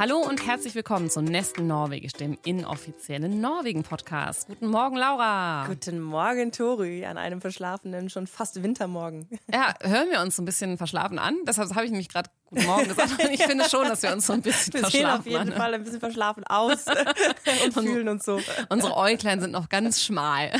Hallo und herzlich willkommen zu Nestle Norwegisch, dem inoffiziellen Norwegen-Podcast. Guten Morgen, Laura. Guten Morgen, Tori, an einem verschlafenen, schon fast Wintermorgen. Ja, hören wir uns so ein bisschen verschlafen an. Deshalb habe ich nämlich gerade Guten Morgen gesagt. Ich finde schon, dass wir uns so ein bisschen wir verschlafen. Wir sehen auf jeden Fall ein bisschen verschlafen aus und fühlen uns so. Unsere Äuglein sind noch ganz schmal.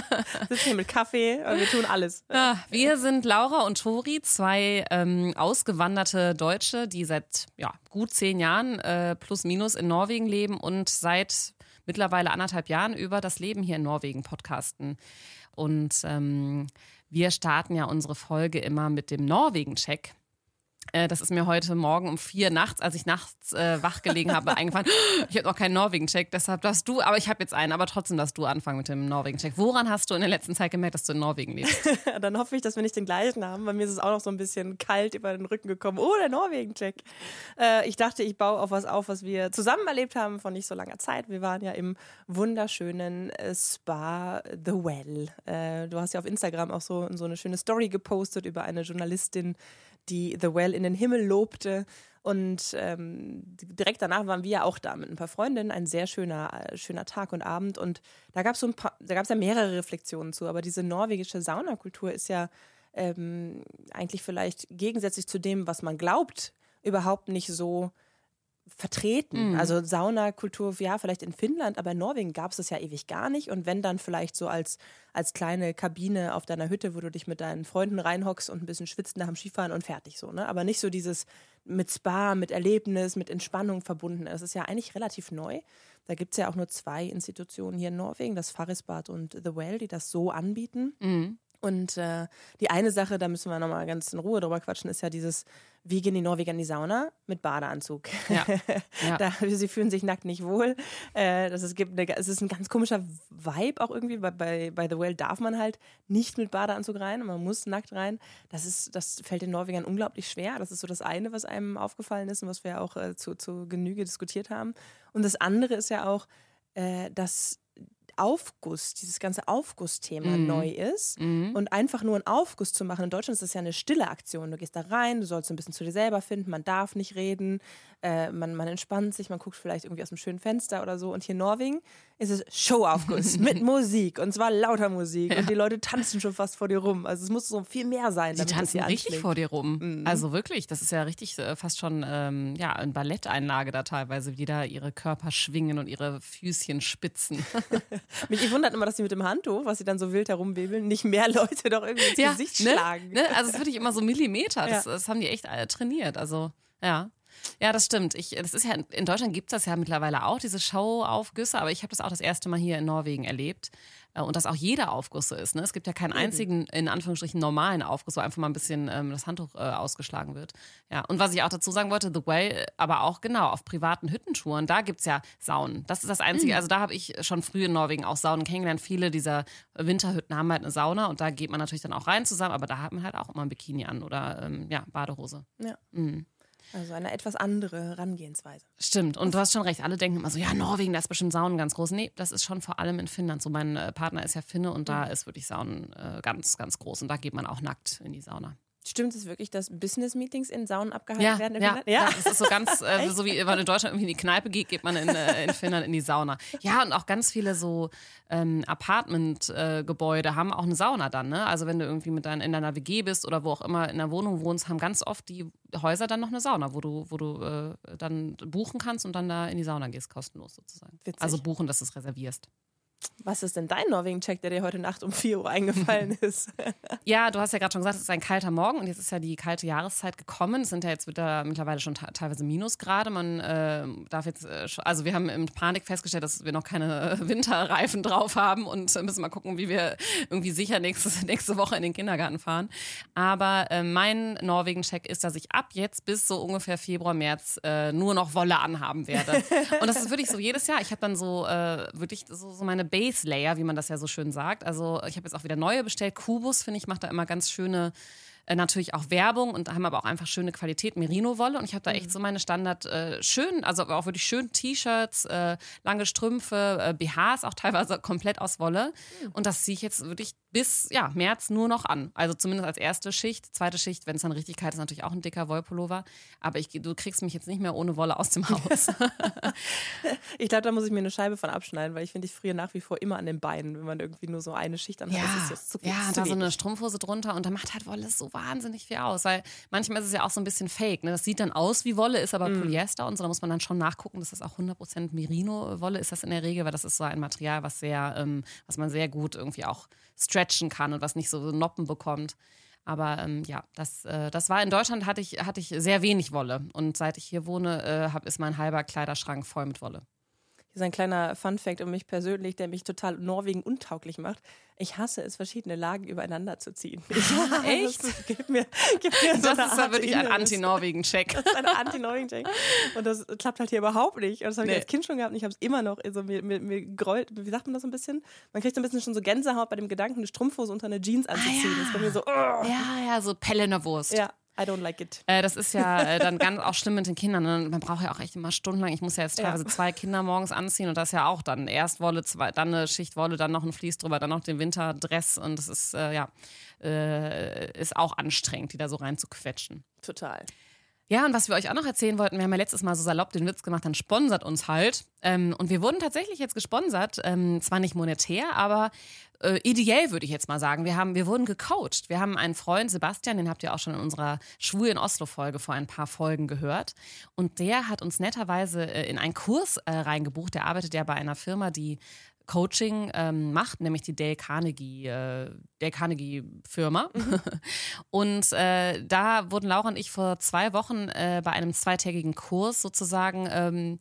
Sitzen hier mit Kaffee und wir tun alles. Ja, wir sind Laura und Tori, zwei ähm, ausgewanderte Deutsche, die seit ja, gut zehn Jahren äh, plus minus in Norwegen leben und seit mittlerweile anderthalb Jahren über das Leben hier in Norwegen podcasten. Und ähm, wir starten ja unsere Folge immer mit dem Norwegen-Check. Äh, das ist mir heute Morgen um vier nachts, als ich nachts äh, wach gelegen habe, eingefallen. Ich habe noch keinen Norwegen-Check, deshalb darfst du, aber ich habe jetzt einen, aber trotzdem darfst du anfangen mit dem Norwegen-Check. Woran hast du in der letzten Zeit gemerkt, dass du in Norwegen lebst? Dann hoffe ich, dass wir nicht den gleichen haben. Bei mir ist es auch noch so ein bisschen kalt über den Rücken gekommen. Oh, der Norwegen-Check. Äh, ich dachte, ich baue auf was auf, was wir zusammen erlebt haben von nicht so langer Zeit. Wir waren ja im wunderschönen äh, Spa The Well. Äh, du hast ja auf Instagram auch so, so eine schöne Story gepostet über eine Journalistin, die The Well in den Himmel lobte. Und ähm, direkt danach waren wir ja auch da mit ein paar Freundinnen. Ein sehr schöner, äh, schöner Tag und Abend. Und da gab so ein paar, da gab es ja mehrere Reflexionen zu. Aber diese norwegische Saunakultur ist ja ähm, eigentlich vielleicht gegensätzlich zu dem, was man glaubt, überhaupt nicht so vertreten. Mhm. Also Saunakultur, ja, vielleicht in Finnland, aber in Norwegen gab es das ja ewig gar nicht. Und wenn dann vielleicht so als, als kleine Kabine auf deiner Hütte, wo du dich mit deinen Freunden reinhockst und ein bisschen schwitzt nach dem Skifahren und fertig so, ne? Aber nicht so dieses mit Spa, mit Erlebnis, mit Entspannung verbunden. Das ist ja eigentlich relativ neu. Da gibt es ja auch nur zwei Institutionen hier in Norwegen, das Farisbad und The Well, die das so anbieten. Mhm. Und äh, die eine Sache, da müssen wir nochmal ganz in Ruhe drüber quatschen, ist ja dieses, wie gehen die Norweger in die Sauna? Mit Badeanzug. Ja. ja. da, sie fühlen sich nackt nicht wohl. Äh, das ist, gibt eine, es ist ein ganz komischer Vibe auch irgendwie. Bei, bei, bei The Well darf man halt nicht mit Badeanzug rein, man muss nackt rein. Das, ist, das fällt den Norwegern unglaublich schwer. Das ist so das eine, was einem aufgefallen ist und was wir auch äh, zu, zu Genüge diskutiert haben. Und das andere ist ja auch, äh, dass Aufguss, dieses ganze Aufgussthema mhm. neu ist. Mhm. Und einfach nur einen Aufguss zu machen. In Deutschland ist das ja eine stille Aktion. Du gehst da rein, du sollst ein bisschen zu dir selber finden, man darf nicht reden, äh, man, man entspannt sich, man guckt vielleicht irgendwie aus einem schönen Fenster oder so. Und hier in Norwegen ist es Showaufguss mit Musik und zwar lauter Musik. Ja. Und die Leute tanzen schon fast vor dir rum. Also es muss so viel mehr sein. Die tanzen richtig vor dir rum. Mhm. Also wirklich, das ist ja richtig äh, fast schon ähm, ja, eine Balletteinlage da teilweise, wie da ihre Körper schwingen und ihre Füßchen spitzen. Mich wundert immer, dass sie mit dem Handtuch, was sie dann so wild herumwebeln, nicht mehr Leute doch irgendwie ins ja, Gesicht ne? schlagen. Ne? Also es ist wirklich immer so Millimeter. Das, ja. das haben die echt alle trainiert. Also ja. Ja, das stimmt. Ich, das ist ja, in Deutschland gibt es das ja mittlerweile auch, diese Showaufgüsse, aber ich habe das auch das erste Mal hier in Norwegen erlebt. Äh, und dass auch jeder Aufguss so ist. Ne? Es gibt ja keinen einzigen, in Anführungsstrichen, normalen Aufguss, wo einfach mal ein bisschen ähm, das Handtuch äh, ausgeschlagen wird. Ja, und was ich auch dazu sagen wollte, The Way, aber auch genau, auf privaten Hüttentouren, da gibt es ja Saunen. Das ist das Einzige, mhm. also da habe ich schon früh in Norwegen auch Saunen kennengelernt. Viele dieser Winterhütten haben halt eine Sauna und da geht man natürlich dann auch rein zusammen, aber da hat man halt auch immer ein Bikini an oder ähm, ja, Badehose. Ja. Mhm. Also eine etwas andere Herangehensweise. Stimmt. Und du hast schon recht. Alle denken immer so, ja, Norwegen, da ist bestimmt Saunen ganz groß. Nee, das ist schon vor allem in Finnland. So mein äh, Partner ist ja Finne und da ist wirklich Saunen äh, ganz, ganz groß. Und da geht man auch nackt in die Sauna. Stimmt es wirklich, dass Business-Meetings in Saunen abgehalten ja, werden? Ja, ja, das ist so ganz, äh, so wie wenn man in Deutschland irgendwie in die Kneipe geht, geht man in, äh, in Finnland in die Sauna. Ja, und auch ganz viele so ähm, Apartment-Gebäude haben auch eine Sauna dann. Ne? Also wenn du irgendwie mit dein, in deiner WG bist oder wo auch immer in der Wohnung wohnst, haben ganz oft die Häuser dann noch eine Sauna, wo du, wo du äh, dann buchen kannst und dann da in die Sauna gehst, kostenlos sozusagen. Witzig. Also buchen, dass du es reservierst. Was ist denn dein Norwegen-Check, der dir heute Nacht um 4 Uhr eingefallen ist? ja, du hast ja gerade schon gesagt, es ist ein kalter Morgen und jetzt ist ja die kalte Jahreszeit gekommen. Es sind ja jetzt wieder mittlerweile schon teilweise Minusgrade. Man äh, darf jetzt, äh, also wir haben im Panik festgestellt, dass wir noch keine Winterreifen drauf haben und müssen mal gucken, wie wir irgendwie sicher nächste, nächste Woche in den Kindergarten fahren. Aber äh, mein Norwegen-Check ist, dass ich ab jetzt bis so ungefähr Februar, März äh, nur noch Wolle anhaben werde. und das ist wirklich so jedes Jahr. Ich habe dann so äh, wirklich so, so meine Base Layer, wie man das ja so schön sagt. Also ich habe jetzt auch wieder neue bestellt. Kubus, finde ich, macht da immer ganz schöne äh, natürlich auch Werbung und haben aber auch einfach schöne Qualität, Merino-Wolle. Und ich habe da echt Mhm. so meine Standard äh, schön, also auch wirklich schön T-Shirts, äh, lange Strümpfe, äh, BHs, auch teilweise komplett aus Wolle. Mhm. Und das ziehe ich jetzt wirklich bis ja, März nur noch an. Also zumindest als erste Schicht. Zweite Schicht, wenn es dann richtig kalt ist, natürlich auch ein dicker Wollpullover. Aber ich, du kriegst mich jetzt nicht mehr ohne Wolle aus dem Haus. Ich glaube, da muss ich mir eine Scheibe von abschneiden, weil ich finde, ich friere nach wie vor immer an den Beinen, wenn man irgendwie nur so eine Schicht anhat. Das ist jetzt zu ja, ist da zu so eine. Strumpfhose drunter und da macht halt Wolle so wahnsinnig viel aus, weil manchmal ist es ja auch so ein bisschen fake. Ne? Das sieht dann aus wie Wolle, ist aber Mhm. Polyester und so. Da muss man dann schon nachgucken, dass das auch 100% Merino-Wolle ist das in der Regel, weil das ist so ein Material, was sehr, ähm, was man sehr gut irgendwie auch stretchen kann und was nicht so Noppen bekommt. Aber ähm, ja, das, äh, das war in Deutschland hatte ich, hatte ich sehr wenig Wolle. Und seit ich hier wohne, äh, hab, ist mein halber Kleiderschrank voll mit Wolle. Hier ist ein kleiner Fun-Fact um mich persönlich, der mich total Norwegen untauglich macht. Ich hasse es, verschiedene Lagen übereinander zu ziehen. Ich, Echt? Das gibt mir, gibt mir so Das eine ist Art wirklich ein. Anti-Norwegen-Check. Das ist ein Anti-Norwegen-Check. Und das klappt halt hier überhaupt nicht. Und das habe ich Nee. als Kind schon gehabt und ich habe es immer noch. Also mir, mir, mir grollt, wie sagt man das so ein bisschen? Man kriegt so ein bisschen schon so Gänsehaut bei dem Gedanken, eine Strumpfhose unter eine Jeans anzuziehen. ja. Das ist bei mir so, oh. Ja, ja, so Pelle in der Wurst. ja, I don't like it. Äh, das ist ja äh, dann ganz auch schlimm mit den Kindern. Ne? Man braucht ja auch echt immer stundenlang. Ich muss ja jetzt Ja. teilweise zwei Kinder morgens anziehen und das ja auch dann erst Wolle, zwei, dann eine Schicht Wolle, dann noch ein Vlies drüber, dann noch den Winterdress und das ist äh, ja äh, ist auch anstrengend, die da so reinzuquetschen. Total. Ja, und was wir euch auch noch erzählen wollten, wir haben ja letztes Mal so salopp den Witz gemacht, dann sponsert uns halt. Ähm, und wir wurden tatsächlich jetzt gesponsert, ähm, zwar nicht monetär, aber äh, ideell würde ich jetzt mal sagen. Wir, haben, wir wurden gecoacht. Wir haben einen Freund, Sebastian, den habt ihr auch schon in unserer Schwul in Oslo-Folge vor ein paar Folgen gehört. Und der hat uns netterweise äh, in einen Kurs äh, reingebucht. Der arbeitet ja bei einer Firma, die Coaching ähm, macht, nämlich die Dale Carnegie, äh, Dale Carnegie Firma. und äh, da wurden Laura und ich vor zwei Wochen äh, bei einem zweitägigen Kurs sozusagen ähm,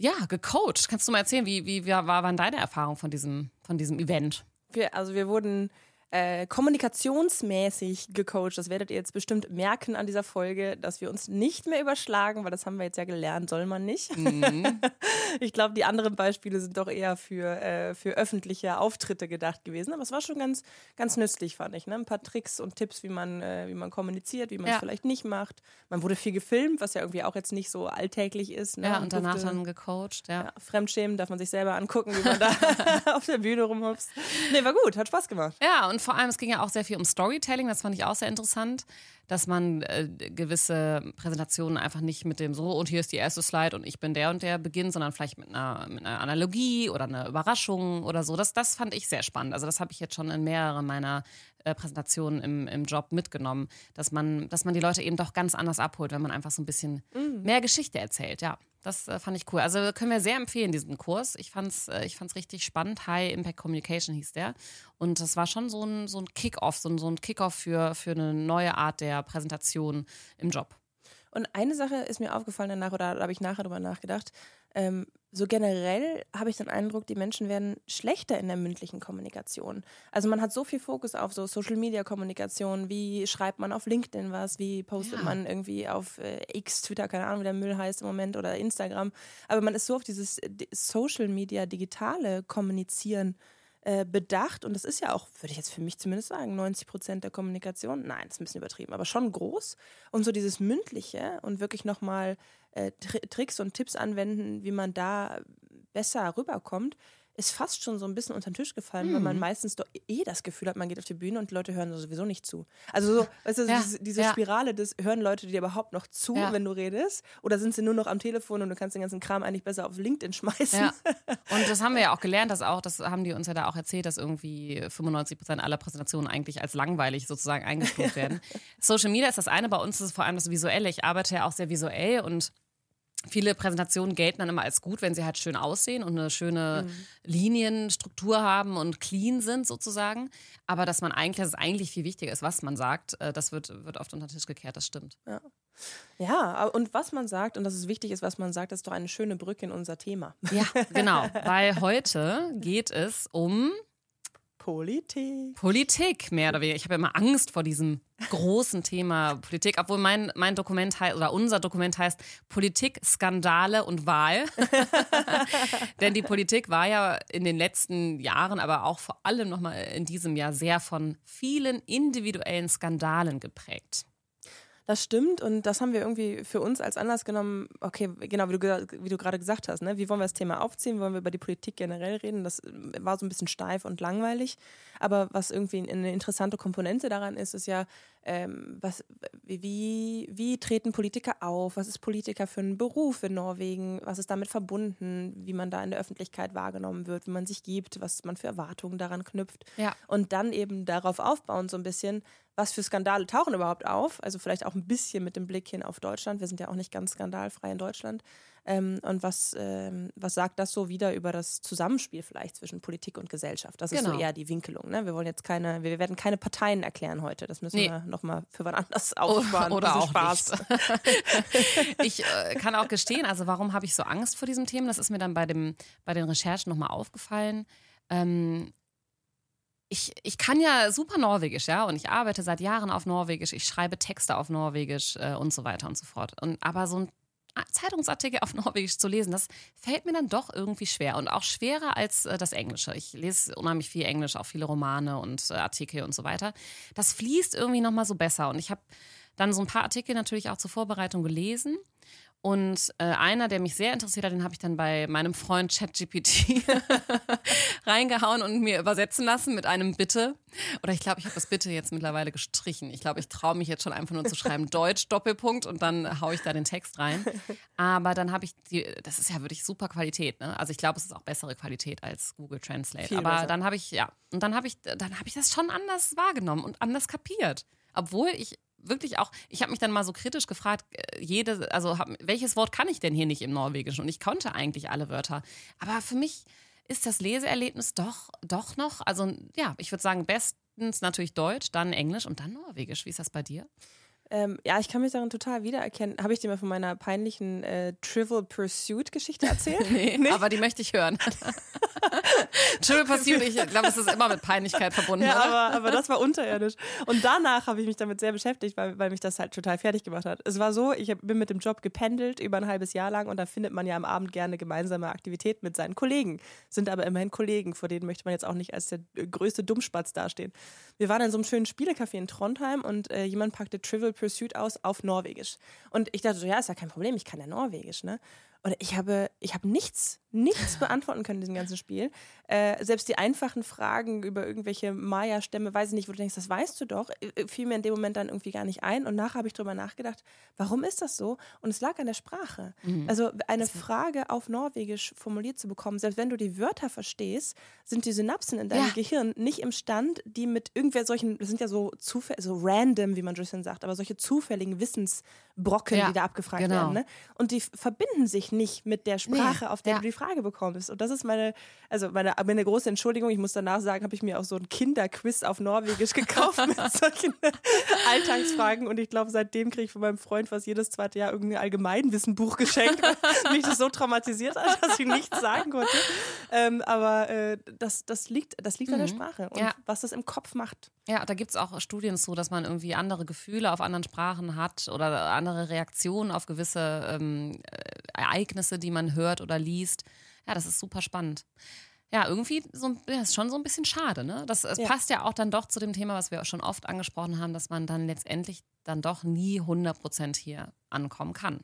ja gecoacht. Kannst du mal erzählen, wie, wie war, waren deine Erfahrungen von diesem, von diesem Event? Wir, also wir wurden äh, kommunikationsmäßig gecoacht. Das werdet ihr jetzt bestimmt merken an dieser Folge, dass wir uns nicht mehr überschlagen, weil das haben wir jetzt ja gelernt, soll man nicht. ich glaube, die anderen Beispiele sind doch eher für, äh, für öffentliche Auftritte gedacht gewesen. Aber es war schon ganz, ganz nützlich, fand ich. Ne? Ein paar Tricks und Tipps, wie man, äh, wie man kommuniziert, wie man es Ja. vielleicht nicht macht. Man wurde viel gefilmt, was ja irgendwie auch jetzt nicht so alltäglich ist. Ne? Ja, und danach durfte- dann gecoacht, ja. ja, Fremdschämen darf man sich selber angucken, wie man da auf der Bühne rumhopst. Nee, war gut, hat Spaß gemacht. Ja, und vor allem, es ging ja auch sehr viel um Storytelling, das fand ich auch sehr interessant, dass man äh, gewisse Präsentationen einfach nicht mit dem so und hier ist die erste Slide und ich bin der und der beginnt, sondern vielleicht mit einer, mit einer Analogie oder einer Überraschung oder so. Das, das fand ich sehr spannend. Also das habe ich jetzt schon in mehreren meiner äh, Präsentationen im, im Job mitgenommen, dass man, dass man die Leute eben doch ganz anders abholt, wenn man einfach so ein bisschen mehr Geschichte erzählt, ja. Das äh, fand ich cool. Also können wir sehr empfehlen, diesen Kurs. Ich fand's, äh, ich fand's richtig spannend. High Impact Communication hieß der. Und das war schon so ein, so ein Kick-Off, so ein, so ein Kick-Off für, für eine neue Art der Präsentation im Job. Und eine Sache ist mir aufgefallen danach, oder da habe ich nachher drüber nachgedacht. Ähm, so generell habe ich den Eindruck, die Menschen werden schlechter in der mündlichen Kommunikation. Also man hat so viel Fokus auf so Social Media Kommunikation, wie schreibt man auf LinkedIn was, wie postet Ja. man irgendwie auf äh, X, Twitter, keine Ahnung, wie der Müll heißt im Moment, oder Instagram. Aber man ist so auf dieses äh, Social Media digitale Kommunizieren äh, bedacht und das ist ja auch, würde ich jetzt für mich zumindest sagen, 90 Prozent der Kommunikation. Nein, das ist ein bisschen übertrieben, aber schon groß. Und so dieses Mündliche und wirklich nochmal äh, Tri Tricks und Tipps anwenden, wie man da besser rüberkommt, ist fast schon so ein bisschen unter den Tisch gefallen, weil man Mhm. meistens doch eh das Gefühl hat, man geht auf die Bühne und die Leute hören sowieso nicht zu. Also so, weißt du, Ja, diese, diese ja. Spirale des, hören Leute dir überhaupt noch zu, Ja. wenn du redest? Oder sind sie nur noch am Telefon und du kannst den ganzen Kram eigentlich besser auf LinkedIn schmeißen? Ja. Und das haben wir ja auch gelernt, dass auch, das haben die uns ja da auch erzählt, dass irgendwie 95 Prozent aller Präsentationen eigentlich als langweilig sozusagen eingestuft werden. Social Media ist das eine, bei uns ist es vor allem das Visuelle. Ich arbeite ja auch sehr visuell und Viele Präsentationen gelten dann immer als gut, wenn sie halt schön aussehen und eine schöne Linienstruktur haben und clean sind sozusagen. Aber dass man eigentlich, dass es eigentlich viel wichtiger ist, was man sagt, äh, das wird, wird oft unter den Tisch gekehrt, das stimmt. Ja, aber- und was man sagt, und dass es wichtig ist, was man sagt, ist doch eine schöne Brücke in unser Thema. Ja, genau. Weil heute geht es um Politik. Politik, mehr oder weniger. Ich habe immer Angst vor diesem großen Thema Politik, obwohl mein, mein Dokument heißt, oder unser Dokument heißt Politik, Skandale und Wahl. Denn die Politik war ja in den letzten Jahren, aber auch vor allem nochmal in diesem Jahr sehr von vielen individuellen Skandalen geprägt. Das stimmt und das haben wir irgendwie für uns als Anlass genommen. Okay, genau, wie du, wie du gerade gesagt hast, ne? wie wollen wir das Thema aufziehen? Wollen wir über die Politik generell reden? Das äh, war so ein bisschen steif und langweilig. Aber was irgendwie eine interessante Komponente daran ist, ist ja, ähm, was, wie, wie treten Politiker auf? Was ist Politiker für ein Beruf in Norwegen? Was ist damit verbunden? Wie man da in der Öffentlichkeit wahrgenommen wird, wie man sich gibt, was man für Erwartungen daran knüpft. Ja. Und dann eben darauf aufbauen, so ein bisschen, was für Skandale tauchen überhaupt auf? Also vielleicht auch ein bisschen mit dem Blick hin auf Deutschland. Wir sind ja auch nicht ganz skandalfrei in Deutschland. Ähm, und was, ähm, was sagt das so wieder über das Zusammenspiel vielleicht zwischen Politik und Gesellschaft? Das ist Genau. so eher die Winkelung. Ne? Wir wollen jetzt keine, wir werden keine Parteien erklären heute. Das müssen Nee. wir nochmal für wann anders aufsparen. oder auch Spaß. Ich äh, kann auch gestehen, also warum habe ich so Angst vor diesem Thema? Das ist mir dann bei, dem, bei den Recherchen nochmal aufgefallen. Ähm, ich, ich kann ja super Norwegisch, ja, und ich arbeite seit Jahren auf Norwegisch, ich schreibe Texte auf Norwegisch äh, und so weiter und so fort. Und, aber so ein Zeitungsartikel auf Norwegisch zu lesen, das fällt mir dann doch irgendwie schwer und auch schwerer als äh, das Englische. Ich lese unheimlich viel Englisch, auch viele Romane und äh, Artikel und so weiter. Das fließt irgendwie nochmal so besser und ich habe dann so ein paar Artikel natürlich auch zur Vorbereitung gelesen. Und äh, einer, der mich sehr interessiert hat, den habe ich dann bei meinem Freund ChatGPT reingehauen und mir übersetzen lassen mit einem Bitte. Oder ich glaube, ich habe das Bitte jetzt mittlerweile gestrichen. Ich glaube, ich traue mich jetzt schon einfach nur zu schreiben Deutsch Doppelpunkt und dann haue ich da den Text rein. Aber dann habe ich die, das ist ja wirklich super Qualität. Ne? Also ich glaube, es ist auch bessere Qualität als Google Translate. Viel Aber besser. dann habe ich ja und dann habe ich dann habe ich das schon anders wahrgenommen und anders kapiert, obwohl ich wirklich auch, ich habe mich dann mal so kritisch gefragt, äh, jede, also hab, welches Wort kann ich denn hier nicht im Norwegischen? Und ich konnte eigentlich alle Wörter. Aber für mich ist das Leseerlebnis doch, doch noch, also ja, ich würde sagen, bestens natürlich Deutsch, dann Englisch und dann Norwegisch. Wie ist das bei dir? Ähm, ja, ich kann mich darin total wiedererkennen. Habe ich dir mal von meiner peinlichen äh, Trivial Pursuit-Geschichte erzählt? Nee, aber die möchte ich hören. Triple Pursuit, ich glaube, es ist immer mit Peinlichkeit verbunden, Ja, oder? aber, aber das war unterirdisch. Und danach habe ich mich damit sehr beschäftigt, weil, weil mich das halt total fertig gemacht hat. Es war so, ich hab, bin mit dem Job gependelt über ein halbes Jahr lang und da findet man ja am Abend gerne gemeinsame Aktivitäten mit seinen Kollegen. Sind aber immerhin Kollegen, vor denen möchte man jetzt auch nicht als der äh, größte Dummspatz dastehen. Wir waren in so einem schönen Spielecafé in Trondheim und äh, jemand packte Trivial Pursuit aus auf Norwegisch. Und ich dachte so, ja, ist ja kein Problem, ich kann ja Norwegisch, ne? Und ich habe, ich habe nichts, nichts beantworten können in diesem ganzen Spiel. Äh, selbst die einfachen Fragen über irgendwelche Maya-Stämme, weiß ich nicht, wo du denkst, das weißt du doch, äh, fiel mir in dem Moment dann irgendwie gar nicht ein. Und nachher habe ich drüber nachgedacht, warum ist das so? Und es lag an der Sprache. Also eine Frage auf Norwegisch formuliert zu bekommen, selbst wenn du die Wörter verstehst, sind die Synapsen in deinem Ja. Gehirn nicht imstand, die mit irgendwer solchen, das sind ja so Zufälle, so random, wie man so schön sagt, aber solche zufälligen Wissensbrocken, Ja, die da abgefragt genau. werden. Ne? Und die verbinden sich nicht mit der Sprache, Nee, auf der ja. du die Frage bekommst. Und das ist meine, also meine, meine große Entschuldigung. Ich muss danach sagen, habe ich mir auch so ein Kinderquiz auf Norwegisch gekauft mit solchen Alltagsfragen. Und ich glaube, seitdem kriege ich von meinem Freund fast jedes zweite Jahr irgendein Allgemeinwissenbuch geschenkt, weil mich das so traumatisiert hat, dass ich nichts sagen konnte. Ähm, aber äh, das, das liegt, das liegt an der Sprache und Mhm. Ja. was das im Kopf macht. Ja, da gibt es auch Studien zu, dass man irgendwie andere Gefühle auf anderen Sprachen hat oder andere Reaktionen auf gewisse ähm, äh, Ereignisse, die man hört oder liest. Ja, das ist super spannend. Ja, irgendwie so, ja, ist schon so ein bisschen schade, ne? Das, es Ja. passt ja auch dann doch zu dem Thema, was wir auch schon oft angesprochen haben, dass man dann letztendlich dann doch nie 100% hier ankommen kann.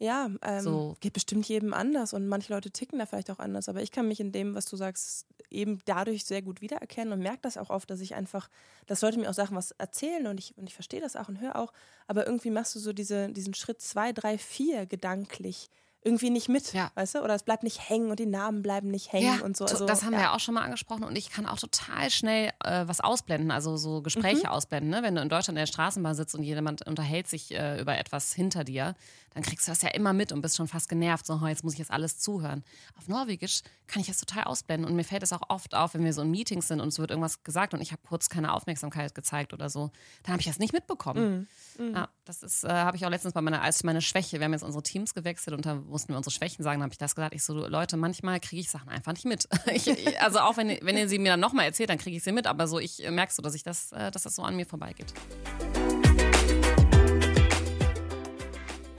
Ja, ähm, So. geht bestimmt jedem anders und manche Leute ticken da vielleicht auch anders. Aber ich kann mich in dem, was du sagst, eben dadurch sehr gut wiedererkennen und merke das auch oft, dass ich einfach, dass Leute mir auch Sachen was erzählen und ich, und ich verstehe das auch und höre auch, aber irgendwie machst du so diese, diesen Schritt zwei, drei, vier gedanklich irgendwie nicht mit, Ja. weißt du? Oder es bleibt nicht hängen und die Namen bleiben nicht hängen und so. Also, das haben wir ja. ja auch schon mal angesprochen und ich kann auch total schnell äh, was ausblenden, also so Gespräche Mhm. ausblenden. Ne? Wenn du in Deutschland in der Straßenbahn sitzt und jemand unterhält sich äh, über etwas hinter dir, dann kriegst du das ja immer mit und bist schon fast genervt. So, "Oh, jetzt muss ich jetzt alles zuhören. Auf Norwegisch kann ich das total ausblenden und mir fällt es auch oft auf, wenn wir so in Meetings sind und es wird irgendwas gesagt und ich habe kurz keine Aufmerksamkeit gezeigt oder so, dann habe ich das nicht mitbekommen. Mhm. Ja, das ist, äh, habe ich auch letztens bei meiner, als meine Schwäche, wir haben jetzt unsere Teams gewechselt und da mussten wir unsere Schwächen sagen, habe ich das gesagt. Ich so, Leute, manchmal kriege ich Sachen einfach nicht mit. ich, also auch wenn, wenn ihr sie mir dann nochmal erzählt, dann kriege ich sie mit, aber so, ich äh, merke so, dass ich das, äh, dass das so an mir vorbeigeht.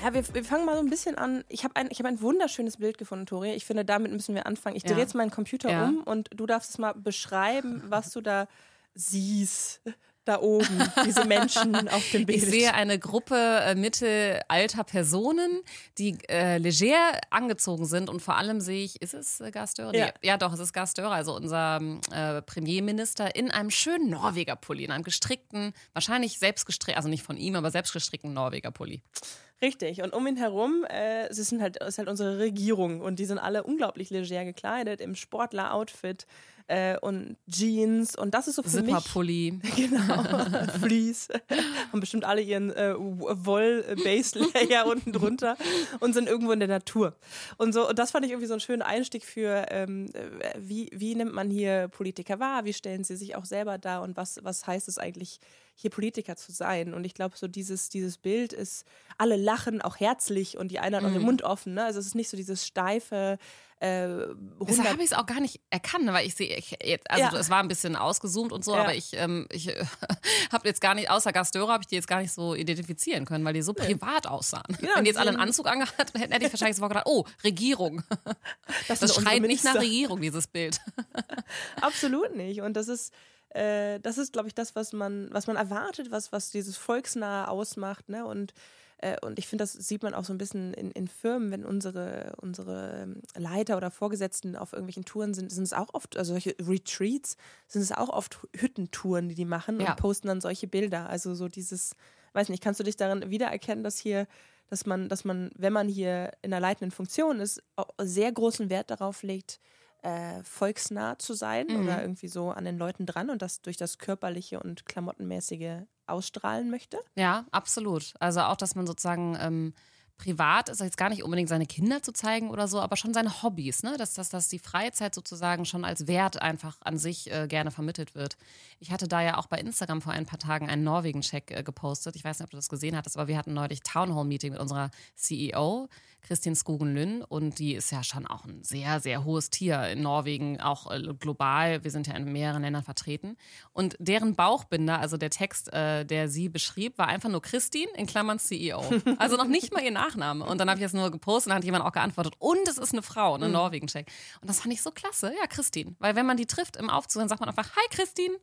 Ja, wir, wir, fangen mal so ein bisschen an. Ich habe ein, hab ein wunderschönes Bild gefunden, Tori. Ich finde, damit müssen wir anfangen. Ich drehe ja. jetzt meinen Computer ja. um und du darfst es mal beschreiben, was du da siehst da oben, diese Menschen auf dem Bild. Ich sehe eine Gruppe äh, mittelalter Personen, die äh, leger angezogen sind und vor allem sehe ich, ist es äh, Gastörer? Ja. Nee, ja, doch, es ist Gastörer, also unser äh, Premierminister in einem schönen Norweger-Pulli, in einem gestrickten, wahrscheinlich selbst gestrickt, also nicht von ihm, aber selbst gestrickten Norweger-Pulli. Richtig. Und um ihn herum äh, es ist halt, ist halt unsere Regierung und die sind alle unglaublich leger gekleidet im Sportler-Outfit äh, und Jeans und das ist so für Zipperpulli. mich. Genau. Fleece. Haben bestimmt alle ihren äh, Woll-Base-Layer unten drunter und sind irgendwo in der Natur. Und so, und das fand ich irgendwie so einen schönen Einstieg für, ähm, äh, wie, wie nimmt man hier Politiker wahr, wie stellen sie sich auch selber dar und was, was heißt es eigentlich, hier Politiker zu sein. Und ich glaube, so dieses, dieses Bild ist, alle lachen auch herzlich und die eine hat auch den mhm. Mund offen. Ne? Also es ist nicht so dieses steife, äh, Deshalb habe ich es auch gar nicht erkannt, weil ich sehe, also ja. es war ein bisschen ausgezoomt und so, ja. aber ich, ähm, ich äh, habe jetzt gar nicht, außer Gastöre habe ich die jetzt gar nicht so identifizieren können, weil die so privat aussahen. Ja, Wenn die jetzt alle einen Anzug angehabt hätten, hätte ich wahrscheinlich sofort gedacht, oh, Regierung. Das, das schreit nicht nach Regierung, dieses Bild. Absolut nicht. Und das ist, äh, das ist, glaube ich, das, was man, was man erwartet, was, was dieses Volksnahe ausmacht. Ne? Und und ich finde, das sieht man auch so ein bisschen in, in Firmen, wenn unsere, unsere ähm, Leiter oder Vorgesetzten auf irgendwelchen Touren sind, sind es auch oft, also solche Retreats, sind es auch oft Hüttentouren, die die machen ja. und posten dann solche Bilder. Also so dieses, weiß nicht, kannst du dich darin wiedererkennen, dass hier dass man, dass man, wenn man hier in einer leitenden Funktion ist, sehr großen Wert darauf legt, äh, volksnah zu sein mhm. oder irgendwie so an den Leuten dran und das durch das körperliche und klamottenmäßige ausstrahlen möchte? Ja, absolut. Also auch, dass man sozusagen ähm, privat ist jetzt gar nicht unbedingt seine Kinder zu zeigen oder so, aber schon seine Hobbys, ne? dass, dass, dass die Freizeit sozusagen schon als Wert einfach an sich äh, gerne vermittelt wird. Ich hatte da ja auch bei Instagram vor ein paar Tagen einen Norwegen-Check äh, gepostet. Ich weiß nicht, ob du das gesehen hattest, aber wir hatten neulich Town Hall Meeting mit unserer CEO, Christine Skogen Lynn, und die ist ja schon auch ein sehr, sehr hohes Tier in Norwegen, auch äh, global. Wir sind ja in mehreren Ländern vertreten. Und deren Bauchbinder, also der Text, äh, der sie beschrieb, war einfach nur Christine in Klammern CEO. Also noch nicht mal ihr Name. Nachname. Und dann habe ich das nur gepostet und dann hat jemand auch geantwortet. Und es ist eine Frau, eine mhm. Norwegen-Check. Und das fand ich so klasse. Ja, Christine. Weil wenn man die trifft im Aufzug, dann sagt man einfach, hi Christine.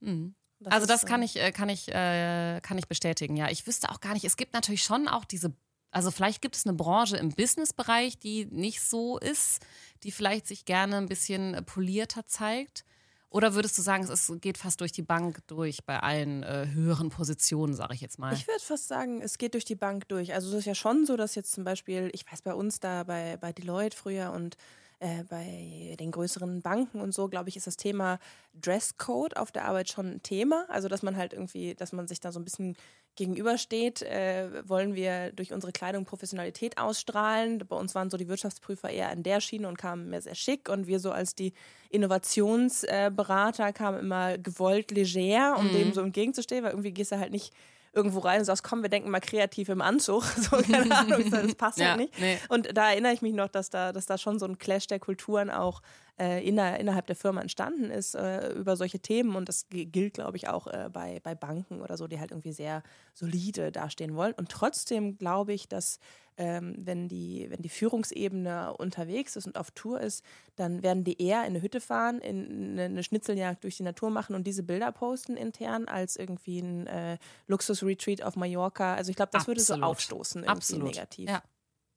Mhm. Das also das kann ich, äh, kann ich, äh, kann ich bestätigen. Ja, ich wüsste auch gar nicht. Es gibt natürlich schon auch diese, also vielleicht gibt es eine Branche im Businessbereich, die nicht so ist, die vielleicht sich gerne ein bisschen polierter zeigt. Oder würdest du sagen, es geht fast durch die Bank durch bei allen äh, höheren Positionen, sage ich jetzt mal? Ich würde fast sagen, es geht durch die Bank durch. Also es ist ja schon so, dass jetzt zum Beispiel, ich weiß bei uns da bei, bei Deloitte früher und äh, bei den größeren Banken und so, glaube ich, ist das Thema Dresscode auf der Arbeit schon ein Thema. Also dass man halt irgendwie, dass man sich da so ein bisschen gegenübersteht, äh, wollen wir durch unsere Kleidung Professionalität ausstrahlen. Bei uns waren so die Wirtschaftsprüfer eher in der Schiene und kamen mehr sehr schick und wir so als die Innovationsberater kamen immer gewollt leger, um mhm. dem so entgegenzustehen, weil irgendwie gehst du halt nicht irgendwo rein und sagst, komm, wir denken mal kreativ im Anzug. So, keine Ahnung, das passt ja, halt nicht. Nee. Und da erinnere ich mich noch, dass da, dass da schon so ein Clash der Kulturen auch äh, inner, innerhalb der Firma entstanden ist äh, über solche Themen. Und das gilt, glaube ich, auch äh, bei, bei Banken oder so, die halt irgendwie sehr solide dastehen wollen. Und trotzdem glaube ich, dass ähm, wenn, die, wenn die Führungsebene unterwegs ist und auf Tour ist, dann werden die eher in eine Hütte fahren, in eine, eine Schnitzeljagd durch die Natur machen und diese Bilder posten intern, als irgendwie ein äh, Luxusretreat auf Mallorca. Also ich glaube, das Absolut. würde so aufstoßen, irgendwie Absolut. negativ. Ja,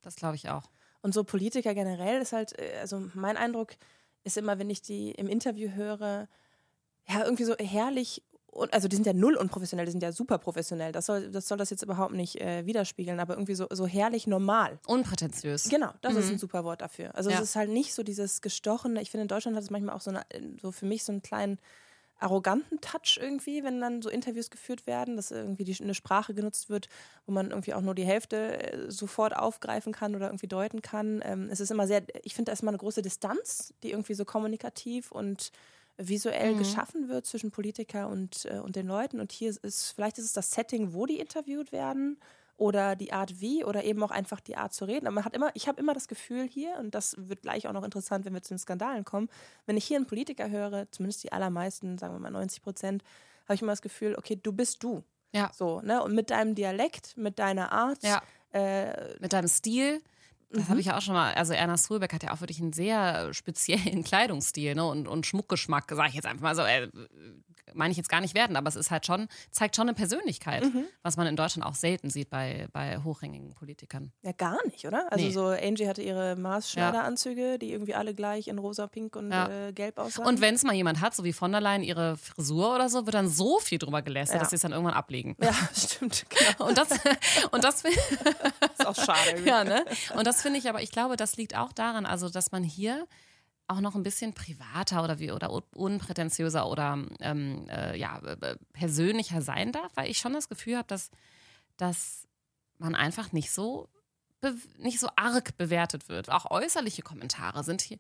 das glaube ich auch. Und so Politiker generell ist halt, äh, also mein Eindruck, ist immer, wenn ich die im Interview höre, ja, irgendwie so herrlich. Und, also die sind ja null unprofessionell, die sind ja super professionell. Das soll das, soll das jetzt überhaupt nicht äh, widerspiegeln, aber irgendwie so, so herrlich normal. Unprätentiös. Genau, das mhm. ist ein super Wort dafür. Also ja. es ist halt nicht so dieses gestochene, ich finde in Deutschland hat es manchmal auch so, eine, so für mich so einen kleinen arroganten Touch irgendwie, wenn dann so Interviews geführt werden, dass irgendwie die, eine Sprache genutzt wird, wo man irgendwie auch nur die Hälfte äh, sofort aufgreifen kann oder irgendwie deuten kann. Ähm, es ist immer sehr, ich finde, da ist immer eine große Distanz, die irgendwie so kommunikativ und visuell mhm. geschaffen wird zwischen Politiker und, äh, und den Leuten. Und hier ist, vielleicht ist es das Setting, wo die interviewt werden oder die Art wie oder eben auch einfach die Art zu reden. Aber man hat immer, ich habe immer das Gefühl hier, und das wird gleich auch noch interessant, wenn wir zu den Skandalen kommen, wenn ich hier einen Politiker höre, zumindest die allermeisten, sagen wir mal 90 Prozent, habe ich immer das Gefühl, okay, du bist du. Ja. So, ne? Und mit deinem Dialekt, mit deiner Art, ja. äh, mit deinem Stil. Das mhm. habe ich ja auch schon mal, also Erna Ströbeck hat ja auch wirklich einen sehr speziellen Kleidungsstil ne? und, und Schmuckgeschmack, sage ich jetzt einfach mal so. Äh, meine ich jetzt gar nicht werden, aber es ist halt schon, zeigt schon eine Persönlichkeit, mhm. was man in Deutschland auch selten sieht bei, bei hochrangigen Politikern. Ja, gar nicht, oder? Also nee. so Angie hatte ihre Maßschneideranzüge, ja. die irgendwie alle gleich in rosa, pink und ja. äh, gelb aussahen. Und wenn es mal jemand hat, so wie von der Leyen, ihre Frisur oder so, wird dann so viel drüber gelästert, ja. dass sie es dann irgendwann ablegen. Ja, stimmt. Genau. Und das, und das, ist auch schade. ja, ne? Und das finde ich aber, ich glaube, das liegt auch daran, also dass man hier auch noch ein bisschen privater oder wie oder unprätentiöser oder ähm, äh, ja, persönlicher sein darf, weil ich schon das Gefühl habe, dass, dass man einfach nicht so nicht so arg bewertet wird. Auch äußerliche Kommentare sind hier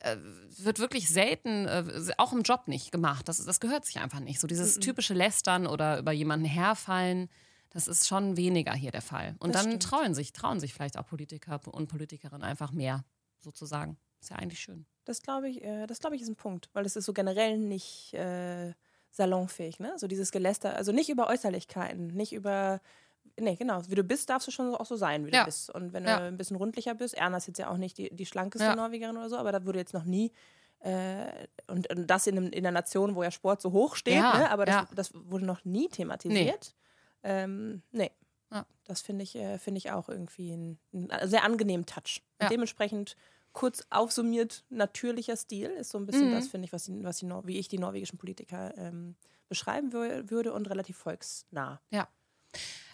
äh, wird wirklich selten, äh, auch im Job nicht gemacht. Das, das gehört sich einfach nicht. So dieses typische Lästern oder über jemanden herfallen, das ist schon weniger hier der Fall. Und das dann stimmt. trauen sich, trauen sich vielleicht auch Politiker und Politikerinnen einfach mehr, sozusagen. Ist ja eigentlich schön. Das glaube ich, äh, das glaube ich ist ein Punkt, weil es ist so generell nicht äh, salonfähig, ne? So dieses Geläster, also nicht über Äußerlichkeiten, nicht über Nee, genau. Wie du bist, darfst du schon auch so sein, wie ja. du bist. Und wenn ja. du ein bisschen rundlicher bist, Erna ist jetzt ja auch nicht die, die schlankeste ja. Norwegerin oder so, aber da wurde jetzt noch nie äh, und, und, das in, in einer Nation, wo ja Sport so hoch steht, ne? aber das, das, wurde noch nie thematisiert. Nee. Ähm, nee. Das finde ich, äh, find ich auch irgendwie ein, ein sehr angenehmen Touch. Und dementsprechend kurz aufsummiert, natürlicher Stil ist so ein bisschen mhm. das, finde ich, was, die, was die, wie ich die norwegischen Politiker ähm, beschreiben würde und relativ volksnah. Ja.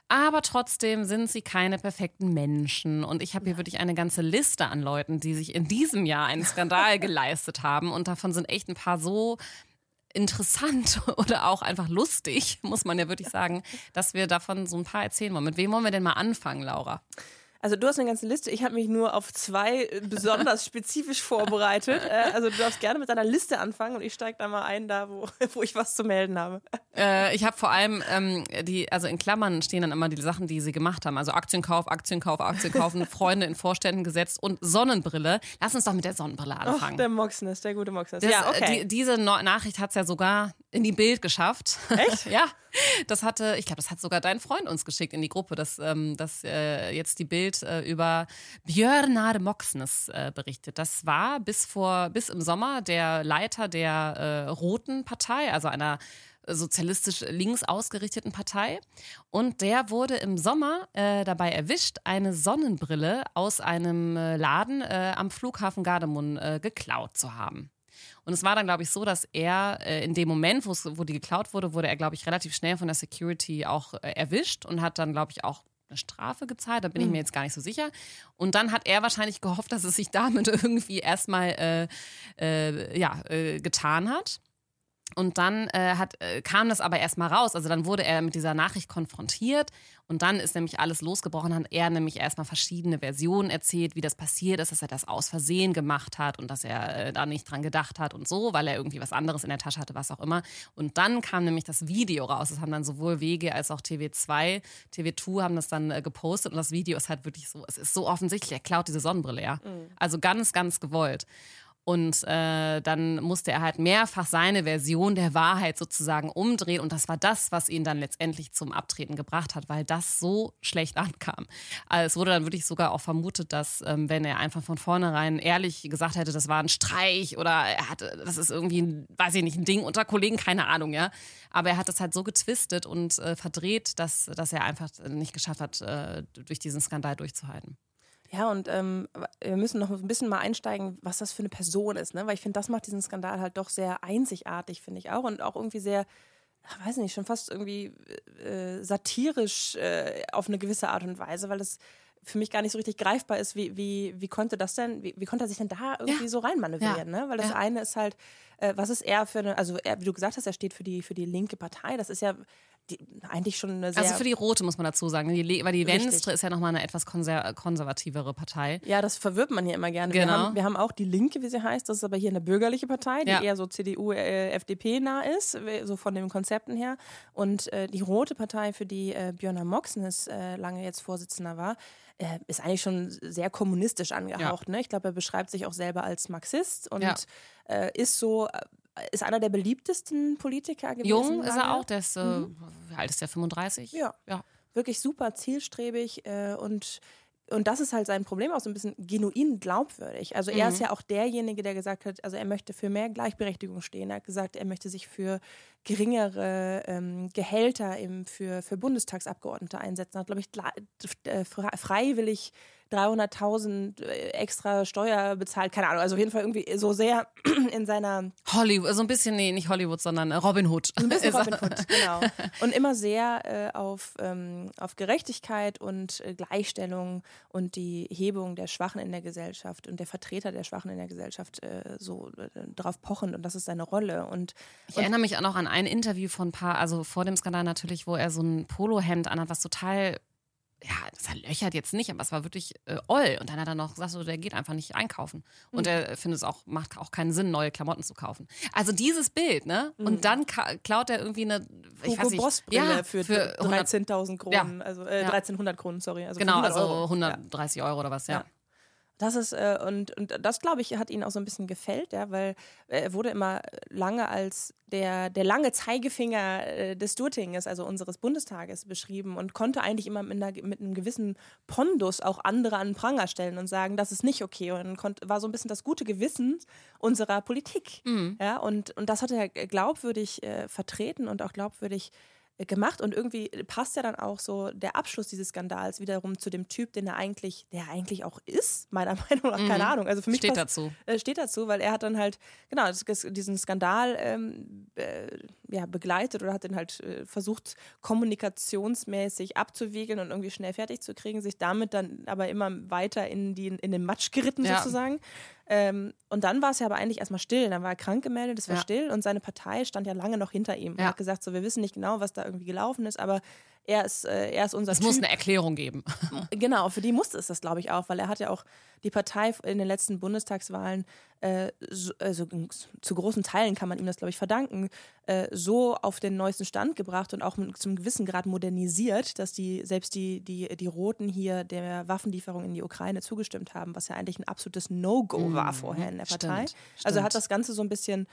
Aber trotzdem sind sie keine perfekten Menschen. Und ich habe hier wirklich eine ganze Liste an Leuten, die sich in diesem Jahr einen Skandal geleistet haben. Und davon sind echt ein paar so interessant oder auch einfach lustig, muss man ja wirklich sagen, dass wir davon so ein paar erzählen wollen. Mit wem wollen wir denn mal anfangen, Laura? Also du hast eine ganze Liste. Ich habe mich nur auf zwei besonders spezifisch vorbereitet. Äh, also du darfst gerne mit deiner Liste anfangen und ich steige da mal ein, da wo, wo ich was zu melden habe. Äh, ich habe vor allem ähm, die, also in Klammern stehen dann immer die Sachen, die sie gemacht haben. Also Aktienkauf, Aktienkauf, Aktienkaufen, Freunde in Vorständen gesetzt und Sonnenbrille. Lass uns doch mit der Sonnenbrille anfangen. Och, der Moxness, der gute Moxness. Das, ja, okay. Die, diese no Nachricht hat es ja sogar in die Bild geschafft. Echt? ja. Das hatte, ich glaube, das hat sogar dein Freund uns geschickt in die Gruppe, dass, ähm, dass äh, jetzt die Bild äh, über Björnar Moxnes äh, berichtet. Das war bis vor, bis im Sommer der Leiter der äh, Roten Partei, also einer sozialistisch links ausgerichteten Partei. Und der wurde im Sommer äh, dabei erwischt, eine Sonnenbrille aus einem äh, Laden äh, am Flughafen Gardemund äh, geklaut zu haben. Und es war dann, glaube ich, so, dass er äh, in dem Moment, wo die geklaut wurde, wurde er, glaube ich, relativ schnell von der Security auch erwischt und hat dann, glaube ich, auch eine Strafe gezahlt, da bin ich mir mhm. jetzt gar nicht so sicher. Und dann hat er wahrscheinlich gehofft, dass es sich damit irgendwie erstmal äh, äh, ja, äh, getan hat. Und dann äh, hat, äh, kam das aber erstmal raus. Also dann wurde er mit dieser Nachricht konfrontiert und dann ist nämlich alles losgebrochen. Hat er nämlich erstmal verschiedene Versionen erzählt, wie das passiert ist, dass er das aus Versehen gemacht hat und dass er äh, da nicht dran gedacht hat und so, weil er irgendwie was anderes in der Tasche hatte, was auch immer. Und dann kam nämlich das Video raus. Das haben dann sowohl WG als auch TV2, TV2 haben das dann äh, gepostet und das Video ist halt wirklich so, es ist so offensichtlich, er klaut diese Sonnenbrille, ja. Mhm. Also ganz, ganz gewollt. Und äh, dann musste er halt mehrfach seine Version der Wahrheit sozusagen umdrehen. Und das war das, was ihn dann letztendlich zum Abtreten gebracht hat, weil das so schlecht ankam. Also es wurde dann wirklich sogar auch vermutet, dass ähm, wenn er einfach von vornherein ehrlich gesagt hätte, das war ein Streich oder er hatte, das ist irgendwie, ein, weiß ich nicht, ein Ding unter Kollegen, keine Ahnung, ja. Aber er hat das halt so getwistet und äh, verdreht, dass, dass er einfach nicht geschafft hat, äh, durch diesen Skandal durchzuhalten. Ja, und ähm, wir müssen noch ein bisschen mal einsteigen, was das für eine Person ist, ne? Weil ich finde, das macht diesen Skandal halt doch sehr einzigartig, finde ich auch. Und auch irgendwie sehr, weiß nicht, schon fast irgendwie äh, satirisch äh, auf eine gewisse Art und Weise, weil das für mich gar nicht so richtig greifbar ist, wie, wie, wie konnte das denn, wie, wie konnte er sich denn da irgendwie ja. so reinmanövrieren, ja. ne? Weil das ja. eine ist halt, äh, was ist er für eine, also er, wie du gesagt hast, er steht für die, für die linke Partei, das ist ja die, eigentlich schon eine sehr. Also für die Rote muss man dazu sagen, die, weil die Richtig. Venstre ist ja nochmal eine etwas konser konservativere Partei. ja, das verwirrt man hier immer gerne. Wir, Genau. haben, wir haben auch die Linke, wie sie heißt, das ist aber hier eine bürgerliche Partei, die Ja. eher so CDU, äh, FDP nah ist, so von den Konzepten her. Und äh, die Rote Partei, für die äh, Björn Moxnes äh, lange jetzt Vorsitzender war, äh, ist eigentlich schon sehr kommunistisch angehaucht. Ne? Ich glaube, er beschreibt sich auch selber als Marxist und Ja. ist so, ist einer der beliebtesten Politiker gewesen. Jung ist er auch, der ist, äh, wie alt ist der, 35? Ja. ja. wirklich super zielstrebig äh, und und das ist halt sein Problem auch so ein bisschen genuin glaubwürdig. Also er Mhm. ist ja auch derjenige, der gesagt hat, also er möchte für mehr Gleichberechtigung stehen. Er hat gesagt, er möchte sich für geringere ähm, Gehälter im, für, für Bundestagsabgeordnete einsetzen. Hat, glaube ich, äh, fre- freiwillig 300.000 äh, extra Steuer bezahlt. Keine Ahnung, also auf jeden Fall irgendwie so sehr in seiner Hollywood, so ein bisschen, nee, nicht Hollywood, sondern äh, Robin Hood. ein bisschen. Robin Hood, genau. Und immer sehr äh, auf, ähm, auf Gerechtigkeit und äh, Gleichstellung und die Hebung der Schwachen in der Gesellschaft und der Vertreter der Schwachen in der Gesellschaft äh, so äh, drauf pochend und das ist seine Rolle. Und Ich erinnere mich auch noch an ein Interview von ein paar, also vor dem Skandal natürlich, wo er so ein Polohemd anhat, was total, ja, das löchert jetzt nicht, aber es war wirklich äh, oll. Und dann hat er noch gesagt, so, der geht einfach nicht einkaufen. Und er findet es auch, macht auch keinen Sinn, neue Klamotten zu kaufen. Also dieses Bild, ne? Hm. Und dann klaut er irgendwie eine, ich Hugo weiß nicht, Boss Brille ja, für, für 100, 13.000 Kronen, also äh, Ja. 1300 Kronen, sorry. Also genau, 100 also Euro. 130 Euro oder was, ja. Das ist, äh, und, und das, glaube ich, hat ihn auch so ein bisschen gefällt, ja, weil äh, er wurde immer lange als der, der lange Zeigefinger äh, des Durtinges, also unseres Bundestages, beschrieben und konnte eigentlich immer mit, einer, mit einem gewissen Pondus auch andere an den Pranger stellen und sagen, das ist nicht okay. Und konnt, war so ein bisschen das gute Gewissen unserer Politik. Ja, und, und das hat er glaubwürdig äh, vertreten und auch glaubwürdig äh, gemacht und irgendwie passt ja dann auch so der Abschluss dieses Skandals wiederum zu dem Typ, den er eigentlich, der er eigentlich auch ist, meiner Meinung nach, keine Ahnung. Also für mich Steht passt, dazu. äh, steht dazu, weil er hat dann halt, genau, das, diesen Skandal ähm, äh, ja, begleitet oder hat den halt äh, versucht, kommunikationsmäßig abzuwiegeln und irgendwie schnell fertig zu kriegen, sich damit dann aber immer weiter in, die, in den Matsch geritten Ja. sozusagen. Ähm, und dann war es ja aber eigentlich erstmal still. Dann war er krank gemeldet, es war Ja. still und seine Partei stand ja lange noch hinter ihm. Ja. Er hat gesagt, so, wir wissen nicht genau, was da irgendwie gelaufen ist, aber er ist, äh, er ist unser Es Typ. muss eine Erklärung geben. Genau, für die musste es das, glaube ich, auch, weil er hat ja auch die Partei in den letzten Bundestagswahlen äh, so, also zu großen Teilen kann man ihm das, glaube ich, verdanken, äh, so auf den neuesten Stand gebracht und auch mit, zum gewissen Grad modernisiert, dass die selbst die, die, die Roten hier der Waffenlieferung in die Ukraine zugestimmt haben, was ja eigentlich ein absolutes No-Go war vorher in der Partei. Mhm. stimmt, Also hat stimmt. das Ganze so ein bisschen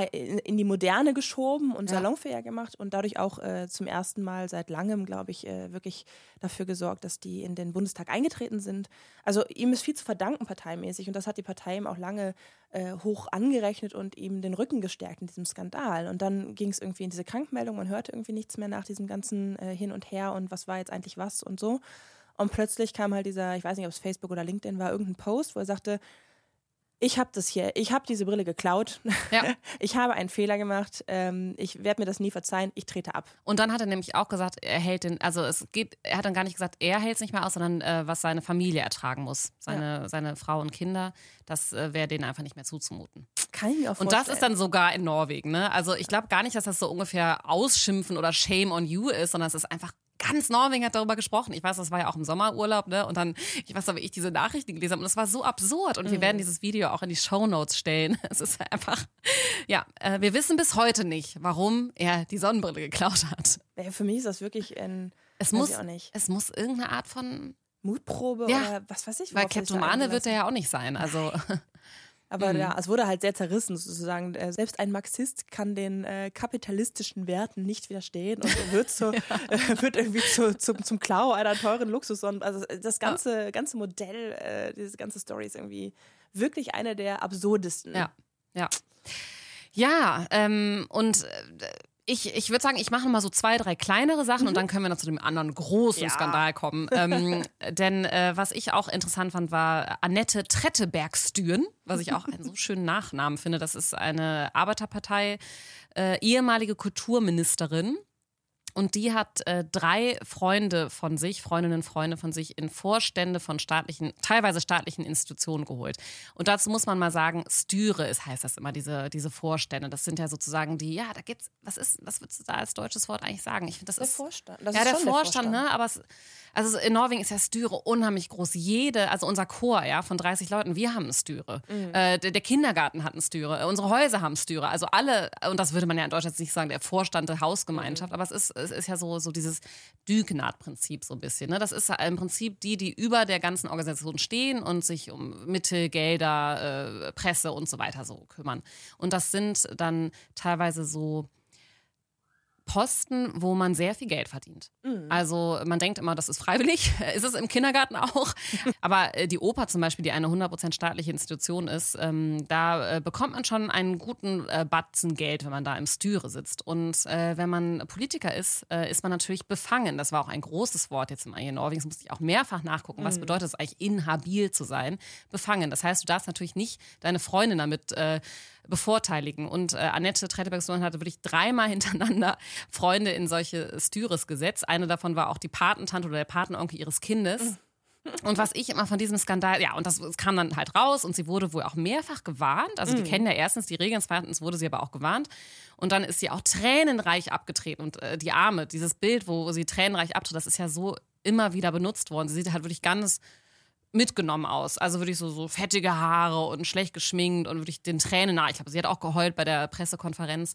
in die Moderne geschoben und Ja. salonfähiger gemacht und dadurch auch äh, zum ersten Mal seit langem, glaube ich, äh, wirklich dafür gesorgt, dass die in den Bundestag eingetreten sind. Also ihm ist viel zu verdanken parteimäßig und das hat die Partei ihm auch lange äh, hoch angerechnet und ihm den Rücken gestärkt in diesem Skandal. Und dann ging es irgendwie in diese Krankmeldung, man hörte irgendwie nichts mehr nach diesem ganzen äh, Hin und Her und was war jetzt eigentlich was und so. Und plötzlich kam halt dieser, ich weiß nicht, ob es Facebook oder LinkedIn war, irgendein Post, wo er sagte, ich habe das hier, ich habe diese Brille geklaut, Ja. ich habe einen Fehler gemacht, ähm, ich werde mir das nie verzeihen, ich trete ab. Und dann hat er nämlich auch gesagt, er hält den, also es geht, er hat dann gar nicht gesagt, er hält es nicht mehr aus, sondern äh, was seine Familie ertragen muss. Seine, seine Frau und Kinder, das äh, wäre denen einfach nicht mehr zuzumuten. Kann ich mir auch Und vorstellen. das ist dann sogar in Norwegen, ne? Also ich glaube gar nicht, dass das so ungefähr Ausschimpfen oder Shame on you ist, sondern es ist einfach ganz Norwegen hat darüber gesprochen. Ich weiß, das war ja auch im Sommerurlaub, ne? Und dann, ich weiß aber, ich diese Nachrichten gelesen habe und es war so absurd. Und wir werden dieses Video auch in die Shownotes stellen. Es ist einfach, ja, äh, wir wissen bis heute nicht, warum er die Sonnenbrille geklaut hat. Für mich ist das wirklich ein, Es muss, ich auch nicht, es muss irgendeine Art von, Mutprobe Ja, oder was weiß ich. weil Kleptomane wird er ja auch nicht sein. Also Aber Mhm. ja, es wurde halt sehr zerrissen sozusagen. Äh, Selbst ein Marxist kann den äh, kapitalistischen Werten nicht widerstehen und wird, so, äh, wird irgendwie zu, zum, zum Klau einer teuren Luxussonne. Also das ganze, ganze Modell, äh, diese ganze Story ist irgendwie wirklich eine der absurdesten. Ja, ja. Ja, ähm, und äh, ich, ich würde sagen, ich mache mal so zwei, drei kleinere Sachen und dann können wir noch zu dem anderen großen Ja. Skandal kommen. Ähm, denn äh, was ich auch interessant fand, war Annette Trettebergstüren, was ich auch einen so schönen Nachnamen finde. Das ist eine Arbeiterpartei, äh, ehemalige Kulturministerin. Und die hat äh, drei Freunde von sich, Freundinnen, Freunde von sich in Vorstände von staatlichen, teilweise staatlichen Institutionen geholt. Und dazu muss man mal sagen, Stüre ist, heißt das immer, diese, diese Vorstände. Das sind ja sozusagen die, ja, da geht's, was ist, was würdest du da als deutsches Wort eigentlich sagen? Ich finde, das Der ist. Vorstand. Das ja, ist der schon Vorstand, ne? Aber es, also in Norwegen ist ja Stüre unheimlich groß. Jede, also unser Chor, ja, von 30 Leuten, wir haben Stüre. Äh, der, der Kindergarten hat Stüre. Unsere Häuser haben Stüre. Also alle, und das würde man ja in Deutschland nicht sagen, der Vorstand der Hausgemeinschaft, aber es ist, es ist ja so, so dieses Dügnat-Prinzip so ein bisschen. Ne? Das ist ja im Prinzip die, die über der ganzen Organisation stehen und sich um Mittel, Gelder, äh, Presse und so weiter so kümmern. Und das sind dann teilweise so Posten, wo man sehr viel Geld verdient. Also man denkt immer, das ist freiwillig, ist es im Kindergarten auch. Aber äh, die Oper zum Beispiel, die eine 100% staatliche Institution ist, ähm, da äh, bekommt man schon einen guten äh, Batzen Geld, wenn man da im Stüre sitzt. Und äh, wenn man Politiker ist, äh, ist man natürlich befangen. Das war auch ein großes Wort jetzt im in Norwegen. Das musste ich auch mehrfach nachgucken. Was bedeutet es eigentlich, inhabil zu sein? Befangen. Das heißt, du darfst natürlich nicht deine Freundin damit äh, bevorteiligen. Und äh, Annette Tretteberg-Sohn hatte wirklich dreimal hintereinander Freunde in solche Stüres gesetzt. Eine davon war auch die Patentante oder der Patenonkel ihres Kindes. Und was ich immer von diesem Skandal, ja, und das, es kam dann halt raus und sie wurde wohl auch mehrfach gewarnt. Also die kennen ja erstens die Regeln, zweitens wurde sie aber auch gewarnt. Und dann ist sie auch tränenreich abgetreten. Und äh, die Arme, dieses Bild, wo sie tränenreich abtritt, das ist ja so immer wieder benutzt worden. Sie sieht halt wirklich ganz mitgenommen aus. Also wirklich so, so fettige Haare und schlecht geschminkt und wirklich den Tränen nah. Ich glaube, sie hat auch geheult bei der Pressekonferenz.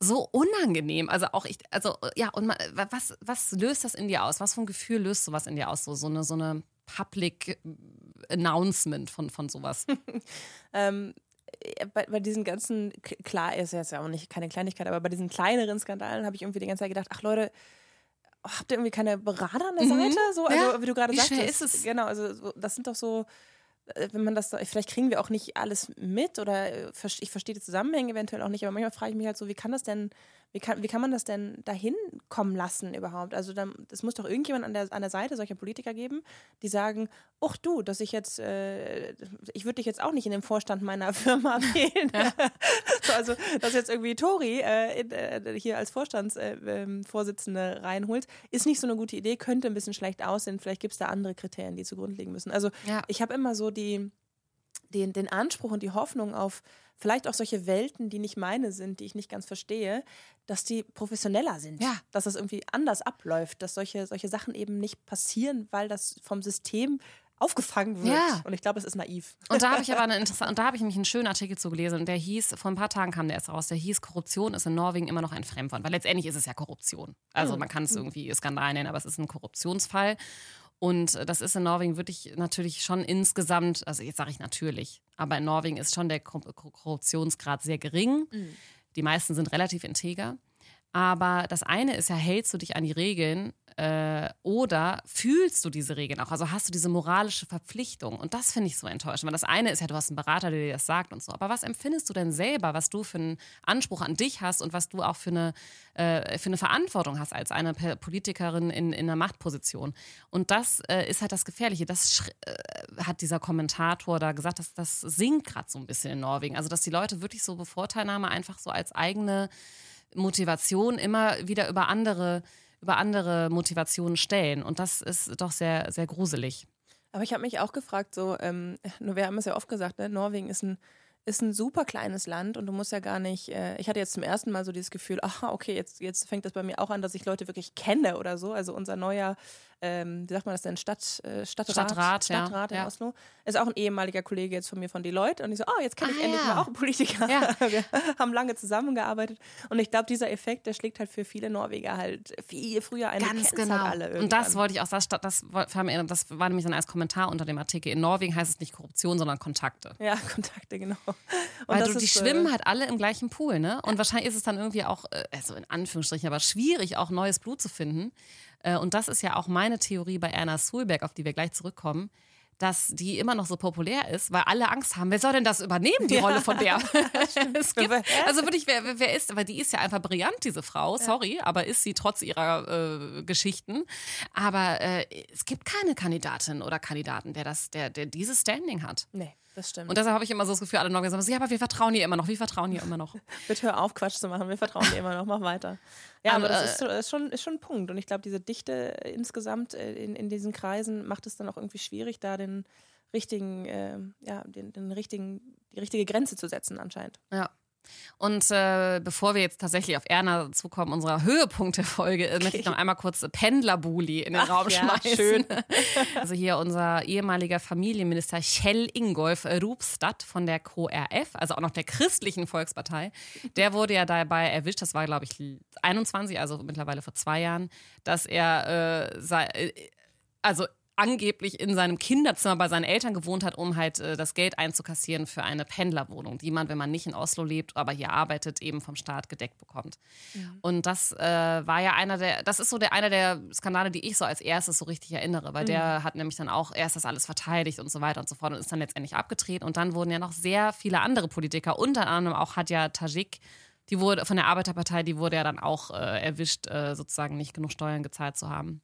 So unangenehm. Also auch ich, also ja, und ma- was, was löst das in dir aus? Was für ein Gefühl löst sowas in dir aus? So, so eine, so eine Public Announcement von, von sowas. Ähm, äh, bei, bei diesen ganzen, klar ist jetzt ja auch nicht keine Kleinigkeit, aber bei diesen kleineren Skandalen habe ich irgendwie die ganze Zeit gedacht, ach Leute, habt ihr irgendwie keine Berater an der Seite? So, also Mhm. Ja. wie du gerade schwer ist es? Genau, also so, das sind doch so, äh, wenn man das, vielleicht kriegen wir auch nicht alles mit oder äh, ich verstehe die Zusammenhänge eventuell auch nicht, aber manchmal frage ich mich halt so, wie kann das denn, wie kann, wie kann man das denn dahin kommen lassen überhaupt? Also es muss doch irgendjemand an der, an der Seite solcher Politiker geben, die sagen, ach du, dass ich jetzt, äh, ich würde dich jetzt auch nicht in den Vorstand meiner Firma wählen. so, also, dass jetzt irgendwie Tori äh, in, äh, hier als Vorstandsvorsitzende äh, ähm, reinholt, ist nicht so eine gute Idee, könnte ein bisschen schlecht aussehen. Vielleicht gibt es da andere Kriterien, die zugrunde liegen müssen. Also Ja. ich habe immer so die, den, den Anspruch und die Hoffnung auf vielleicht auch solche Welten, die nicht meine sind, die ich nicht ganz verstehe, dass die professioneller sind. Ja. Dass das irgendwie anders abläuft, dass solche, solche Sachen eben nicht passieren, weil das vom System aufgefangen wird. Ja. Und ich glaube, es ist naiv. Und da habe ich aber eine interessante, und da habe ich nämlich einen schönen Artikel zu gelesen und der hieß, vor ein paar Tagen kam der erst raus, der hieß, Korruption ist in Norwegen immer noch ein Fremdwort, weil letztendlich ist es ja Korruption. Also man kann es irgendwie Skandal nennen, aber es ist ein Korruptionsfall. Und äh, das ist in Norwegen wirklich natürlich schon insgesamt, also jetzt sage ich natürlich, aber in Norwegen ist schon der Kor- Kor- Korruptionsgrad sehr gering. Die meisten sind relativ integer. Aber das eine ist ja, hältst du dich an die Regeln äh, oder fühlst du diese Regeln auch? Also hast du diese moralische Verpflichtung? Und das finde ich so enttäuschend. Weil das eine ist ja, du hast einen Berater, der dir das sagt und so. Aber was empfindest du denn selber, was du für einen Anspruch an dich hast und was du auch für eine, äh, für eine Verantwortung hast als eine Politikerin in, in einer Machtposition? Und das äh, ist halt das Gefährliche. Das äh, hat dieser Kommentator da gesagt, dass das sinkt gerade so ein bisschen in Norwegen. Also dass die Leute wirklich so Bevorteilnahme einfach so als eigene Motivation immer wieder über andere, über andere Motivationen stellen. Und das ist doch sehr, sehr gruselig. Aber ich habe mich auch gefragt, so, ähm, wir haben es ja oft gesagt, ne, Norwegen ist ein, ist ein super kleines Land und du musst ja gar nicht, äh, ich hatte jetzt zum ersten Mal so dieses Gefühl, aha, okay, jetzt, jetzt fängt das bei mir auch an, dass ich Leute wirklich kenne oder so. Also unser neuer, ähm, wie sagt man das denn, Stadt, äh, Stadtrat, Stadtrat, ja, Stadtrat in ja. Oslo, ist auch ein ehemaliger Kollege jetzt von mir von Deloitte und ich so, oh, jetzt kenne ich Ah, endlich ja. mal auch Politiker. Ja. Wir haben lange zusammengearbeitet und ich glaube, dieser Effekt, der schlägt halt für viele Norweger halt viel früher ein. Ganz genau. Halt und das wollte ich auch, das, das, war- das war nämlich dann als Kommentar unter dem Artikel. In Norwegen heißt es nicht Korruption, sondern Kontakte. Ja, Kontakte, genau. Und Weil du, die ist, äh, schwimmen halt alle im gleichen Pool, ne? Und wahrscheinlich ist es dann irgendwie auch, äh, also in Anführungsstrichen, aber schwierig, auch neues Blut zu finden. Äh, und das ist ja auch meine Theorie bei Erna Sulberg, auf die wir gleich zurückkommen, dass die immer noch so populär ist, weil alle Angst haben, wer soll denn das übernehmen, die Rolle von der? gibt, also wirklich, wer, wer- ist, weil die ist ja einfach brillant, diese Frau, sorry, aber ist sie trotz ihrer äh, Geschichten. Aber äh, es gibt keine Kandidatin oder Kandidaten, der das, der, der dieses Standing hat. Nee. Das stimmt. Und deshalb habe ich immer so das Gefühl, alle sagen, so, ja, aber wir vertrauen ihr immer noch, wir vertrauen ihr immer noch. Bitte hör auf, Quatsch zu machen, wir vertrauen dir immer noch, mach weiter. Ja, aber, aber das ist, so, ist, schon, ist schon ein Punkt. Und ich glaube, diese Dichte insgesamt in, in diesen Kreisen macht es dann auch irgendwie schwierig, da den richtigen, äh, ja, den, den richtigen, die richtige Grenze zu setzen anscheinend. Ja. Und äh, bevor wir jetzt tatsächlich auf Erna zukommen, unserer Höhepunkt der Folge, okay. möchte ich noch einmal kurz Pendlerbuli in den Ach, Raum ja, schmeißen. Schön. Also hier unser ehemaliger Familienminister Kjell Ingolf Rupstad von der KRF, also auch noch der christlichen Volkspartei, der wurde ja dabei erwischt, das war glaube ich 21, also mittlerweile vor zwei Jahren, dass er äh, sei, äh, also angeblich in seinem Kinderzimmer bei seinen Eltern gewohnt hat, um halt äh, das Geld einzukassieren für eine Pendlerwohnung, die man, wenn man nicht in Oslo lebt, aber hier arbeitet, eben vom Staat gedeckt bekommt. Mhm. Und das äh, war ja einer der, das ist so der einer der Skandale, die ich so als erstes so richtig erinnere, weil mhm. der hat nämlich dann auch erst das alles verteidigt und so weiter und so fort und ist dann letztendlich abgetreten. Und dann wurden ja noch sehr viele andere Politiker, unter anderem auch Hadja Tajik, die wurde von der Arbeiterpartei, die wurde ja dann auch äh, erwischt, äh, sozusagen nicht genug Steuern gezahlt zu haben.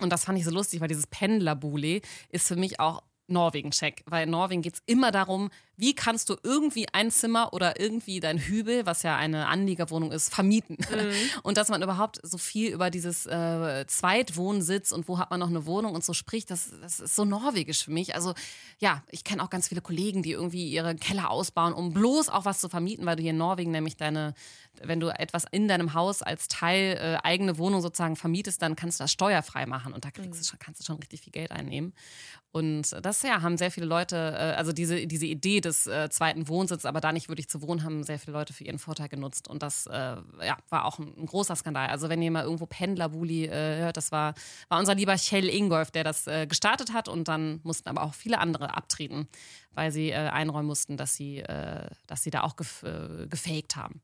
Und das fand ich so lustig, weil dieses Pendlerbule ist für mich auch Norwegen-Check. Weil in Norwegen geht es immer darum, wie kannst du irgendwie ein Zimmer oder irgendwie dein Hübel, was ja eine Anliegerwohnung ist, vermieten. Mhm. Und dass man überhaupt so viel über dieses äh, Zweitwohnsitz und wo hat man noch eine Wohnung und so spricht, das, das ist so norwegisch für mich. Also ja, ich kenne auch ganz viele Kollegen, die irgendwie ihre Keller ausbauen, um bloß auch was zu vermieten, weil du hier in Norwegen nämlich deine, wenn du etwas in deinem Haus als Teil äh, eigene Wohnung sozusagen vermietest, dann kannst du das steuerfrei machen und da kriegst mhm. du schon, kannst du schon richtig viel Geld einnehmen. Und das ja, haben sehr viele Leute, äh, also diese, diese Idee des äh, zweiten Wohnsitzes, aber da nicht wirklich zu wohnen, haben sehr viele Leute für ihren Vorteil genutzt. Und das äh, ja, war auch ein, ein, großer Skandal. Also wenn ihr mal irgendwo Pendlerbuli äh, hört, das war, war unser lieber Kjell Ingolf, der das äh, gestartet hat und dann mussten aber auch viele andere abtreten, weil sie äh, einräumen mussten, dass sie, dass sie da auch gef gefaked haben.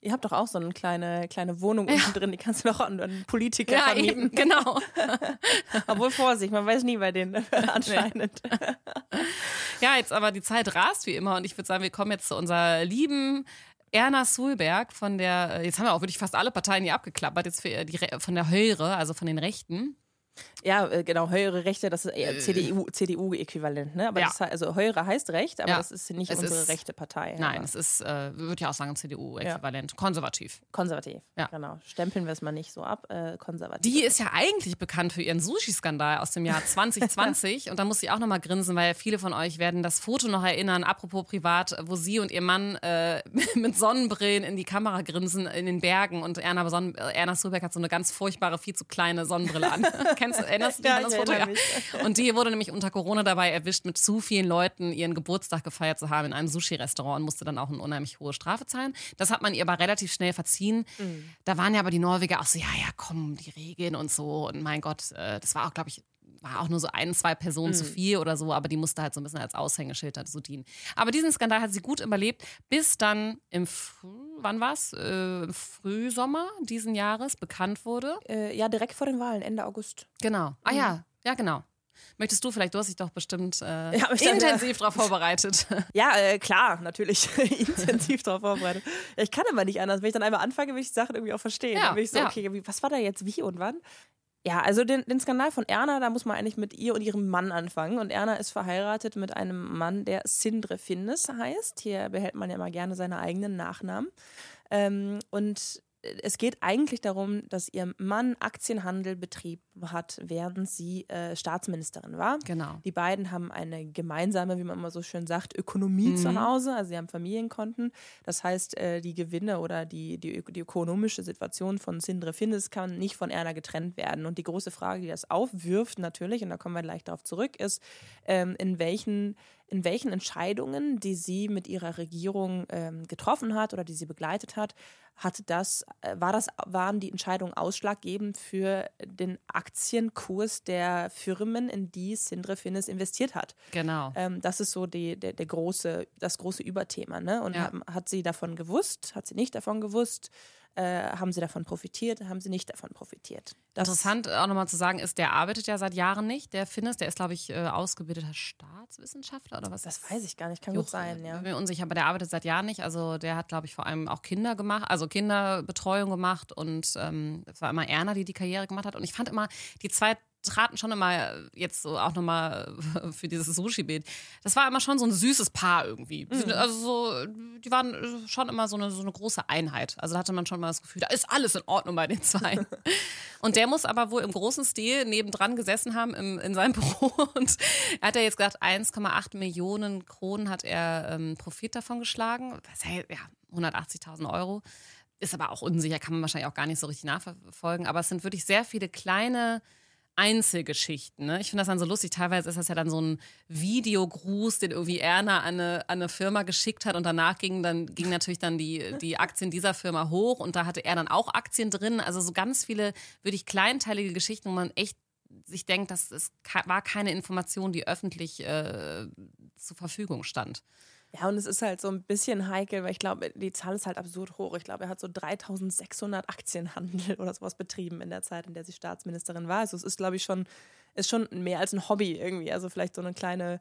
Ihr habt doch auch so eine kleine, kleine Wohnung unten drin, die kannst du doch an Politiker ja, vermieten. Eben, genau. Obwohl Vorsicht, man weiß nie bei denen anscheinend. ja, jetzt aber die Zeit rast wie immer und ich würde sagen, wir kommen jetzt zu unserer lieben Erna Sulberg von der, jetzt haben wir auch wirklich fast alle Parteien hier abgeklappert, jetzt für die, von der Höre, also von den Rechten. Ja, äh, genau, höhere Rechte, das ist eher CDU, CDU-Äquivalent, ne? Aber ja. das, also höhere heißt Recht, aber ja. das ist nicht es unsere ist, rechte Partei. Nein, es ist, äh, würde ja auch sagen, CDU-Äquivalent. Ja. Konservativ. Konservativ, ja. genau. Stempeln wir es mal nicht so ab, äh, konservativ. Die ist ja eigentlich bekannt für ihren Sushi-Skandal aus dem Jahr 2020 und da muss sie auch nochmal grinsen, weil viele von euch werden das Foto noch erinnern, apropos privat, wo sie und ihr Mann äh, mit Sonnenbrillen in die Kamera grinsen in den Bergen und Erna, Sonnen Erna Sulberg hat so eine ganz furchtbare, viel zu kleine Sonnenbrille an. Kennst, erinnerst du dich ja, an das Foto? Ja. Und die wurde nämlich unter Corona dabei erwischt, mit zu vielen Leuten ihren Geburtstag gefeiert zu haben in einem Sushi-Restaurant und musste dann auch eine unheimlich hohe Strafe zahlen. Das hat man ihr aber relativ schnell verziehen. Mhm. Da waren ja aber die Norweger auch so, ja, ja, komm, die Regeln und so. Und mein Gott, äh, das war auch, glaube ich, war auch nur so ein, zwei Personen mhm. zu viel oder so, aber die musste halt so ein bisschen als Aushängeschild dazu dienen. Aber diesen Skandal hat sie gut überlebt, bis dann im wann war's? Äh, Frühsommer diesen Jahres bekannt wurde. Äh, ja, direkt vor den Wahlen, Ende August. Genau. Ah mhm. ja, ja, genau. Möchtest du vielleicht, du hast dich doch bestimmt äh, ja, intensiv darauf vorbereitet. Ja, äh, klar, natürlich intensiv darauf vorbereitet. Ich kann immer nicht anders. Wenn ich dann einmal anfange, will ich die Sachen irgendwie auch verstehen. Ja, dann bin ich so, ja. okay, was war da jetzt wie und wann? Ja, also den, den Skandal von Erna, da muss man eigentlich mit ihr und ihrem Mann anfangen. Und Erna ist verheiratet mit einem Mann, der Sindre Finnes heißt. Hier behält man ja immer gerne seine eigenen Nachnamen. Ähm, und es geht eigentlich darum, dass ihr Mann Aktienhandel betrieben hat, während sie äh, Staatsministerin war. Genau. Die beiden haben eine gemeinsame, wie man immer so schön sagt, Ökonomie mhm. zu Hause. Also sie haben Familienkonten. Das heißt, äh, die Gewinne oder die, die, die, ökonomische Situation von Sindre Findes kann nicht von Erna getrennt werden. Und die große Frage, die das aufwirft natürlich, und da kommen wir gleich darauf zurück, ist, ähm, in welchen in welchen Entscheidungen, die sie mit ihrer Regierung ähm, getroffen hat oder die sie begleitet hat, hat das, äh, war das, waren die Entscheidungen ausschlaggebend für den Aktienkurs der Firmen, in die Sindre Finnes investiert hat. Genau. Ähm, das ist so die, der, der große, das große Überthema. Ne? Und ja. hat, hat sie davon gewusst, hat sie nicht davon gewusst? Äh, haben sie davon profitiert, haben sie nicht davon profitiert. Das Interessant auch nochmal zu sagen ist, der arbeitet ja seit Jahren nicht, der Finnes, der ist, glaube ich, äh, ausgebildeter Staatswissenschaftler oder was? Das weiß ich gar nicht, kann gut sein, ja. Ich bin mir unsicher, aber der arbeitet seit Jahren nicht. Also der hat, glaube ich, vor allem auch Kinder gemacht, also Kinderbetreuung gemacht und ähm, es war immer Erna, die die Karriere gemacht hat. Und ich fand immer, die zwei traten schon immer jetzt so auch nochmal für dieses Sushi-Beet. Das war immer schon so ein süßes Paar irgendwie. Mhm. Also so, die waren schon immer so eine, so eine große Einheit. Also da hatte man schon mal das Gefühl, da ist alles in Ordnung bei den zwei. und der muss aber wohl im großen Stil nebendran gesessen haben im, in seinem Büro und er hat ja jetzt gesagt, 1,8 Millionen Kronen hat er ähm, Profit davon geschlagen. Ja, 180.000 Euro. Ist aber auch unsicher, kann man wahrscheinlich auch gar nicht so richtig nachverfolgen. Aber es sind wirklich sehr viele kleine Einzelgeschichten. Ne? Ich finde das dann so lustig. Teilweise ist das ja dann so ein Videogruß, den irgendwie Erna an eine, an eine Firma geschickt hat und danach gingen dann ging natürlich dann die, die Aktien dieser Firma hoch und da hatte er dann auch Aktien drin. Also so ganz viele wirklich kleinteilige Geschichten, wo man echt sich denkt, dass es war keine Information, die öffentlich äh, zur Verfügung stand. Ja, und es ist halt so ein bisschen heikel, weil ich glaube, die Zahl ist halt absurd hoch. Ich glaube, er hat so 3600 Aktienhandel oder sowas betrieben in der Zeit, in der sie Staatsministerin war. Also es ist, glaube ich, schon, ist schon mehr als ein Hobby irgendwie. Also vielleicht so eine kleine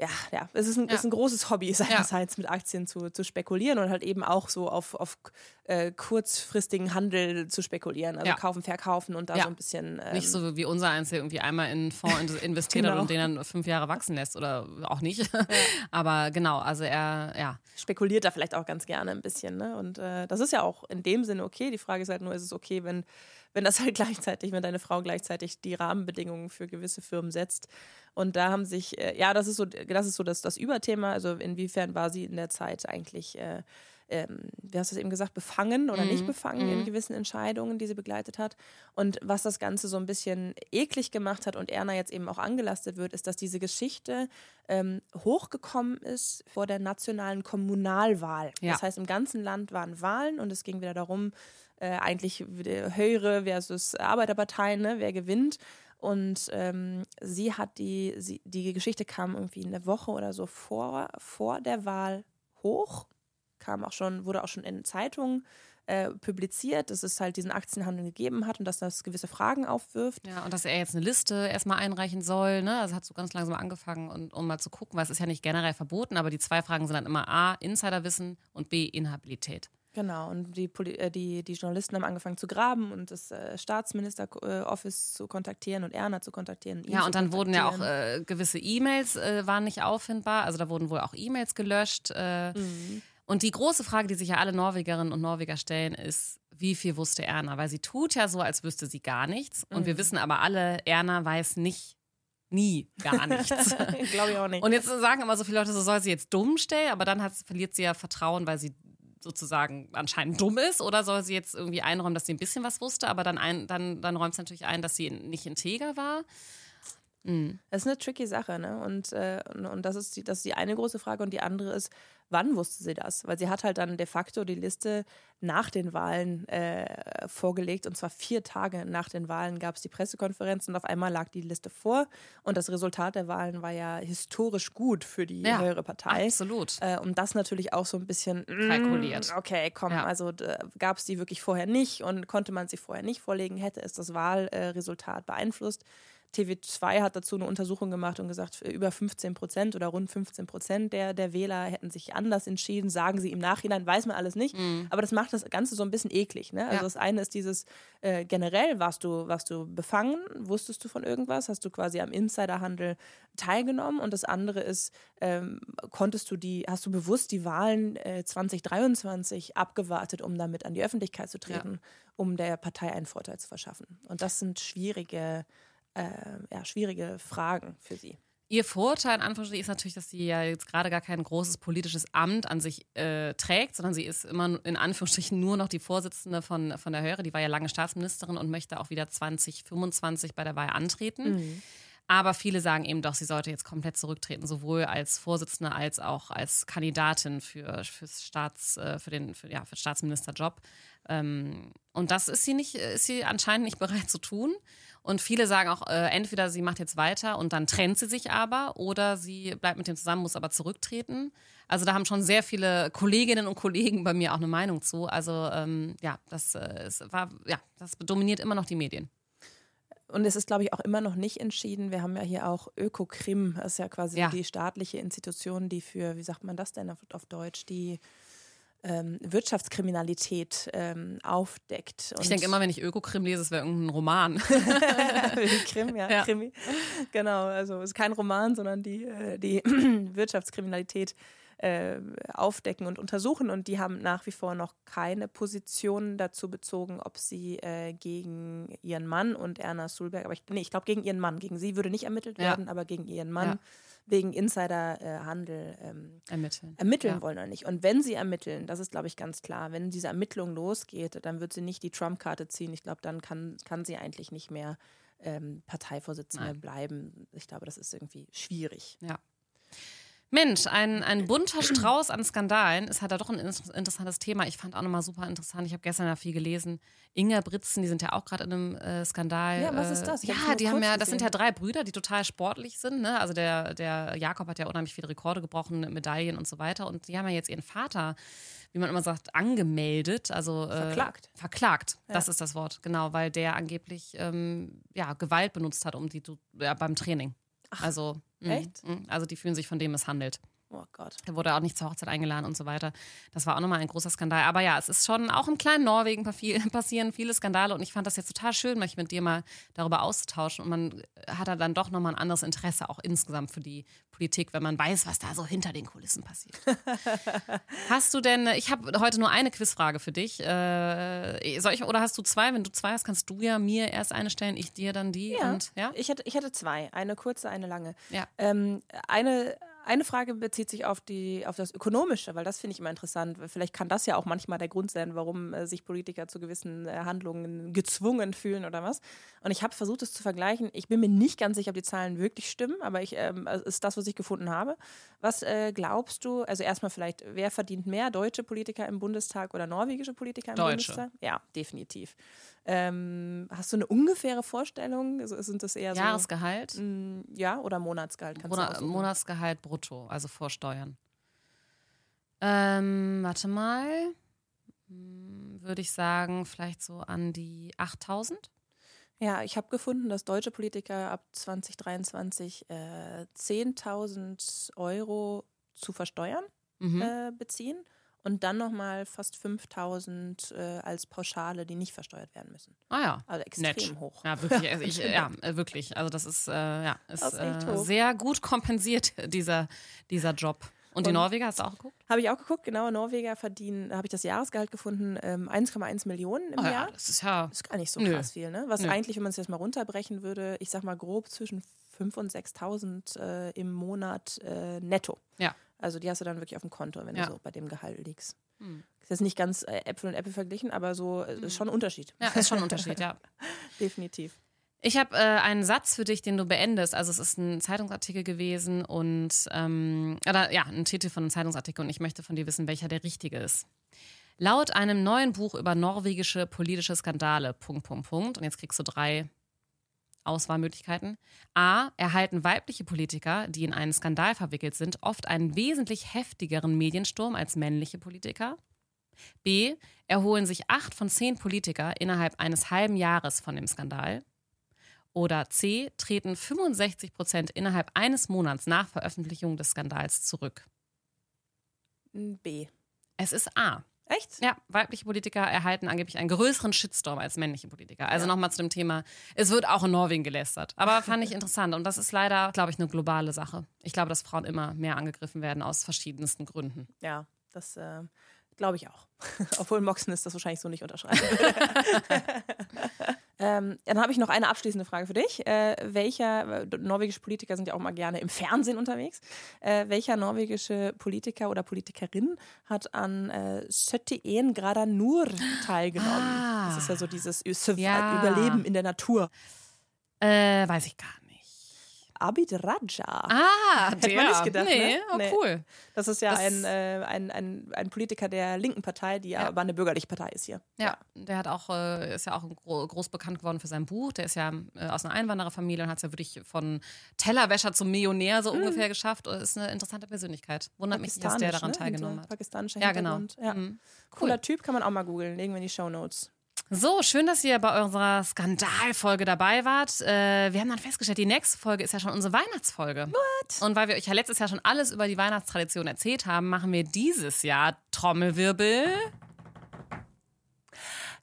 ja, ja, es ist ein, ja. ist ein großes Hobby seinerseits ja. mit Aktien zu, zu spekulieren und halt eben auch so auf, auf äh, kurzfristigen Handel zu spekulieren, also ja. kaufen, verkaufen und da so ein bisschen. Ähm, nicht so wie unser eins, der irgendwie einmal in einen Fonds investiert genau. und den dann fünf Jahre wachsen lässt oder auch nicht. Aber genau, also er, ja. Spekuliert da vielleicht auch ganz gerne ein bisschen, ne? Und äh, das ist ja auch in dem Sinne okay. Die Frage ist halt nur, ist es okay, wenn wenn das halt gleichzeitig, wenn deine Frau gleichzeitig die Rahmenbedingungen für gewisse Firmen setzt. Und da haben sich, äh, ja, das ist so, das ist so das, das Überthema. Also inwiefern war sie in der Zeit eigentlich äh, ähm, wie hast du es eben gesagt, befangen oder mhm. nicht befangen mhm. in gewissen Entscheidungen, die sie begleitet hat. Und was das Ganze so ein bisschen eklig gemacht hat und Erna jetzt eben auch angelastet wird, ist, dass diese Geschichte ähm, hochgekommen ist vor der nationalen Kommunalwahl. Ja. Das heißt, im ganzen Land waren Wahlen und es ging wieder darum, äh, eigentlich höhere versus Arbeiterparteien, ne, wer gewinnt. Und ähm, sie hat die, sie, die Geschichte kam irgendwie eine Woche oder so vor, vor der Wahl hoch, kam auch schon, wurde auch schon in Zeitungen äh, publiziert, dass es halt diesen Aktienhandel gegeben hat und dass das gewisse Fragen aufwirft. Ja, und dass er jetzt eine Liste erstmal einreichen soll, ne? Also hat so ganz langsam angefangen, und, um mal zu gucken, weil es ist ja nicht generell verboten, aber die zwei Fragen sind dann immer A, Insiderwissen und B, Inhabilität. Genau, und die, äh, die, die Journalisten haben angefangen zu graben und das äh, Staatsminister-Office zu kontaktieren und Erna zu kontaktieren. Ja, und dann wurden ja auch äh, gewisse E-Mails äh, waren nicht auffindbar, also da wurden wohl auch E-Mails gelöscht. Äh, mhm. Und die große Frage, die sich ja alle Norwegerinnen und Norweger stellen, ist, wie viel wusste Erna? Weil sie tut ja so, als wüsste sie gar nichts. Und mhm. wir wissen aber alle, Erna weiß nicht, nie gar nichts. Glaube ich auch nicht. Und jetzt sagen immer so viele Leute, so soll sie jetzt dumm stellen, aber dann hat, verliert sie ja Vertrauen, weil sie sozusagen anscheinend dumm ist oder soll sie jetzt irgendwie einräumen, dass sie ein bisschen was wusste, aber dann, ein, dann, dann räumt sie natürlich ein, dass sie nicht integer war. Mhm. Das ist eine tricky Sache, ne? Und, äh, und das, ist die, das ist die eine große Frage. Und die andere ist, wann wusste sie das? Weil sie hat halt dann de facto die Liste nach den Wahlen äh, vorgelegt. Und zwar vier Tage nach den Wahlen gab es die Pressekonferenz und auf einmal lag die Liste vor. Und das Resultat der Wahlen war ja historisch gut für die ja, höhere Partei. Absolut. Äh, und das natürlich auch so ein bisschen mm, kalkuliert. Okay, komm, ja. also gab es die wirklich vorher nicht und konnte man sie vorher nicht vorlegen, hätte es das Wahlresultat beeinflusst. TV2 hat dazu eine Untersuchung gemacht und gesagt, über 15 Prozent oder rund 15 Prozent der, der Wähler hätten sich anders entschieden, sagen sie im Nachhinein, weiß man alles nicht. Mhm. Aber das macht das Ganze so ein bisschen eklig. Ne? Also ja. das eine ist dieses, äh, generell warst du, warst du befangen, wusstest du von irgendwas, hast du quasi am Insiderhandel teilgenommen und das andere ist, ähm, konntest du die, hast du bewusst die Wahlen äh, 2023 abgewartet, um damit an die Öffentlichkeit zu treten, ja. um der Partei einen Vorteil zu verschaffen. Und das sind schwierige äh, ja, schwierige Fragen für sie. Ihr Vorteil in Anführungsstrichen ist natürlich, dass sie ja jetzt gerade gar kein großes politisches Amt an sich äh, trägt, sondern sie ist immer in Anführungsstrichen nur noch die Vorsitzende von, von der Höre. Die war ja lange Staatsministerin und möchte auch wieder 2025 bei der Wahl antreten. Mhm. Aber viele sagen eben doch, sie sollte jetzt komplett zurücktreten, sowohl als Vorsitzende als auch als Kandidatin für, fürs Staats, äh, für den für, ja, für Staatsministerjob. Ähm, und das ist sie nicht, ist sie anscheinend nicht bereit zu tun. Und viele sagen auch, äh, entweder sie macht jetzt weiter und dann trennt sie sich aber oder sie bleibt mit dem zusammen, muss aber zurücktreten. Also da haben schon sehr viele Kolleginnen und Kollegen bei mir auch eine Meinung zu. Also ähm, ja, das, äh, war, ja, das dominiert immer noch die Medien. Und es ist, glaube ich, auch immer noch nicht entschieden. Wir haben ja hier auch Ökokrim, das ist ja quasi ja. die staatliche Institution, die für, wie sagt man das denn auf, auf Deutsch, die ähm, Wirtschaftskriminalität ähm, aufdeckt. ich denke immer, wenn ich Ökokrim lese, es wäre irgendein Roman. Krim, ja, ja, Krimi. Genau, also es ist kein Roman, sondern die, äh, die Wirtschaftskriminalität äh, aufdecken und untersuchen. Und die haben nach wie vor noch keine Position dazu bezogen, ob sie äh, gegen ihren Mann und Erna Sulberg, aber ich, nee, ich glaube gegen ihren Mann. Gegen sie würde nicht ermittelt ja. werden, aber gegen ihren Mann. Ja wegen Insiderhandel ähm, ermitteln, ermitteln ja. wollen oder nicht. Und wenn sie ermitteln, das ist, glaube ich, ganz klar, wenn diese Ermittlung losgeht, dann wird sie nicht die Trump-Karte ziehen. Ich glaube, dann kann, kann sie eigentlich nicht mehr ähm, Parteivorsitzende Nein. bleiben. Ich glaube, das ist irgendwie schwierig. Ja. Mensch, ein, ein bunter Strauß an Skandalen ist halt da doch ein interessantes Thema. Ich fand auch nochmal super interessant. Ich habe gestern ja viel gelesen. Inga Britzen, die sind ja auch gerade in einem äh, Skandal. Ja, was ist das? Ich ja, die haben ja, das sind ja drei Brüder, die total sportlich sind. Ne? Also der, der Jakob hat ja unheimlich viele Rekorde gebrochen, Medaillen und so weiter. Und die haben ja jetzt ihren Vater, wie man immer sagt, angemeldet. Also äh, verklagt. Verklagt, ja. das ist das Wort, genau, weil der angeblich ähm, ja, Gewalt benutzt hat, um die ja, beim Training. Ach. Also. Echt? Mhm. Also die fühlen sich von dem misshandelt. Oh Gott. Er wurde auch nicht zur Hochzeit eingeladen und so weiter. Das war auch nochmal ein großer Skandal. Aber ja, es ist schon auch im kleinen Norwegen passieren viele Skandale und ich fand das jetzt total schön, mich mit dir mal darüber auszutauschen. Und man hat da dann doch nochmal ein anderes Interesse auch insgesamt für die Politik, wenn man weiß, was da so hinter den Kulissen passiert. hast du denn, ich habe heute nur eine Quizfrage für dich. Äh, soll ich, oder hast du zwei? Wenn du zwei hast, kannst du ja mir erst eine stellen, ich dir dann die. Ja, und, ja? Ich, hätte, ich hätte zwei. Eine kurze, eine lange. Ja. Ähm, eine eine Frage bezieht sich auf, die, auf das Ökonomische, weil das finde ich immer interessant. Vielleicht kann das ja auch manchmal der Grund sein, warum äh, sich Politiker zu gewissen äh, Handlungen gezwungen fühlen oder was. Und ich habe versucht, es zu vergleichen. Ich bin mir nicht ganz sicher, ob die Zahlen wirklich stimmen, aber ich, ähm, ist das, was ich gefunden habe. Was äh, glaubst du, also erstmal vielleicht, wer verdient mehr, deutsche Politiker im Bundestag oder norwegische Politiker im Deutsche. Bundestag? Ja, definitiv. Ähm, hast du eine ungefähre Vorstellung? Also sind das eher Jahresgehalt? So, mh, ja, oder Monatsgehalt? Monat, Monatsgehalt brutto, also vor Steuern. Ähm, warte mal. Hm, würde ich sagen, vielleicht so an die 8000? Ja, ich habe gefunden, dass deutsche Politiker ab 2023 äh, 10.000 Euro zu versteuern mhm. äh, beziehen und dann nochmal fast 5000 äh, als Pauschale, die nicht versteuert werden müssen. Ah ja. Also extrem Nett. hoch. Ja, wirklich. Also ich, ja, wirklich. Also das ist, äh, ja, ist, äh, sehr gut kompensiert, dieser, dieser Job. Und, und die Norweger hast du auch geguckt? Habe ich auch geguckt, genau. Norweger verdienen, habe ich das Jahresgehalt gefunden, ähm, 1,1 Millionen im oh, Jahr. Ja, das ist ja. Das ist gar nicht so krass viel, ne? Was Nö. eigentlich, wenn man es jetzt mal runterbrechen würde, ich sag mal grob zwischen 5.000 und 6.000 äh, im Monat äh, netto. Ja. Also die hast du dann wirklich auf dem Konto, wenn ja. du so bei dem Gehalt liegst. Hm. Ist jetzt nicht ganz äh, Äpfel und Äpfel verglichen, aber so äh, ist schon ein Unterschied. Ja, ist schon ein Unterschied, ja. Definitiv. Ich habe äh, einen Satz für dich, den du beendest. Also es ist ein Zeitungsartikel gewesen und ähm, oder ja, ein Titel von einem Zeitungsartikel und ich möchte von dir wissen, welcher der richtige ist. Laut einem neuen Buch über norwegische politische Skandale, Punkt, Punkt, Punkt. Und jetzt kriegst du drei Auswahlmöglichkeiten. A. Erhalten weibliche Politiker, die in einen Skandal verwickelt sind, oft einen wesentlich heftigeren Mediensturm als männliche Politiker. B. Erholen sich acht von zehn Politiker innerhalb eines halben Jahres von dem Skandal. Oder C. Treten 65 Prozent innerhalb eines Monats nach Veröffentlichung des Skandals zurück. B. Es ist A. Echt? Ja, weibliche Politiker erhalten angeblich einen größeren Shitstorm als männliche Politiker. Also ja. nochmal zu dem Thema, es wird auch in Norwegen gelästert. Aber fand ich interessant. Und das ist leider, glaube ich, eine globale Sache. Ich glaube, dass Frauen immer mehr angegriffen werden aus verschiedensten Gründen. Ja, das äh, glaube ich auch. Obwohl Moxen ist das wahrscheinlich so nicht unterschreiben. Ähm, dann habe ich noch eine abschließende Frage für dich. Äh, welcher, äh, norwegische Politiker sind ja auch mal gerne im Fernsehen unterwegs. Äh, welcher norwegische Politiker oder Politikerin hat an äh, 71 Grader Nur teilgenommen? Ah, das ist ja so dieses ja. Überleben in der Natur. Äh, weiß ich gar nicht. Abid Raja. Ah, Hätte der. man nicht gedacht. Nee, ne? oh, nee. cool. Das ist ja das ein, äh, ein, ein, ein Politiker der linken Partei, die ja. aber eine bürgerliche Partei ist hier. Ja, ja. der hat auch, äh, ist ja auch groß bekannt geworden für sein Buch. Der ist ja äh, aus einer Einwandererfamilie und hat es ja wirklich von Tellerwäscher zum Millionär so mhm. ungefähr geschafft. Ist eine interessante Persönlichkeit. Wundert mich, dass der daran ne? teilgenommen hat. Pakistanischer ja, genau. Ja. Mhm. Cool. Cooler Typ, kann man auch mal googeln. Legen wir in die Show Notes. So, schön, dass ihr bei unserer Skandalfolge dabei wart. Äh, wir haben dann festgestellt, die nächste Folge ist ja schon unsere Weihnachtsfolge. What? Und weil wir euch ja letztes Jahr schon alles über die Weihnachtstradition erzählt haben, machen wir dieses Jahr Trommelwirbel.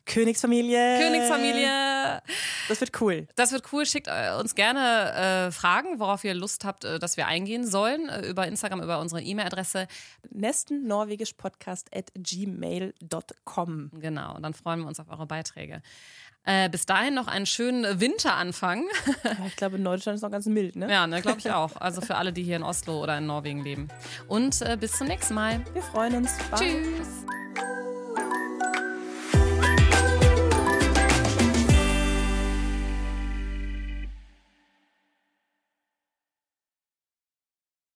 Königsfamilie. Königsfamilie. Das wird cool. Das wird cool. Schickt äh, uns gerne äh, Fragen, worauf ihr Lust habt, äh, dass wir eingehen sollen. Äh, über Instagram, über unsere E-Mail-Adresse. Nesten norwegisch Podcast at gmail.com. Genau. Und dann freuen wir uns auf eure Beiträge. Äh, bis dahin noch einen schönen Winteranfang. ich glaube, in Deutschland ist noch ganz mild, ne? Ja, ne, glaube ich auch. Also für alle, die hier in Oslo oder in Norwegen leben. Und äh, bis zum nächsten Mal. Wir freuen uns. Bye. Tschüss.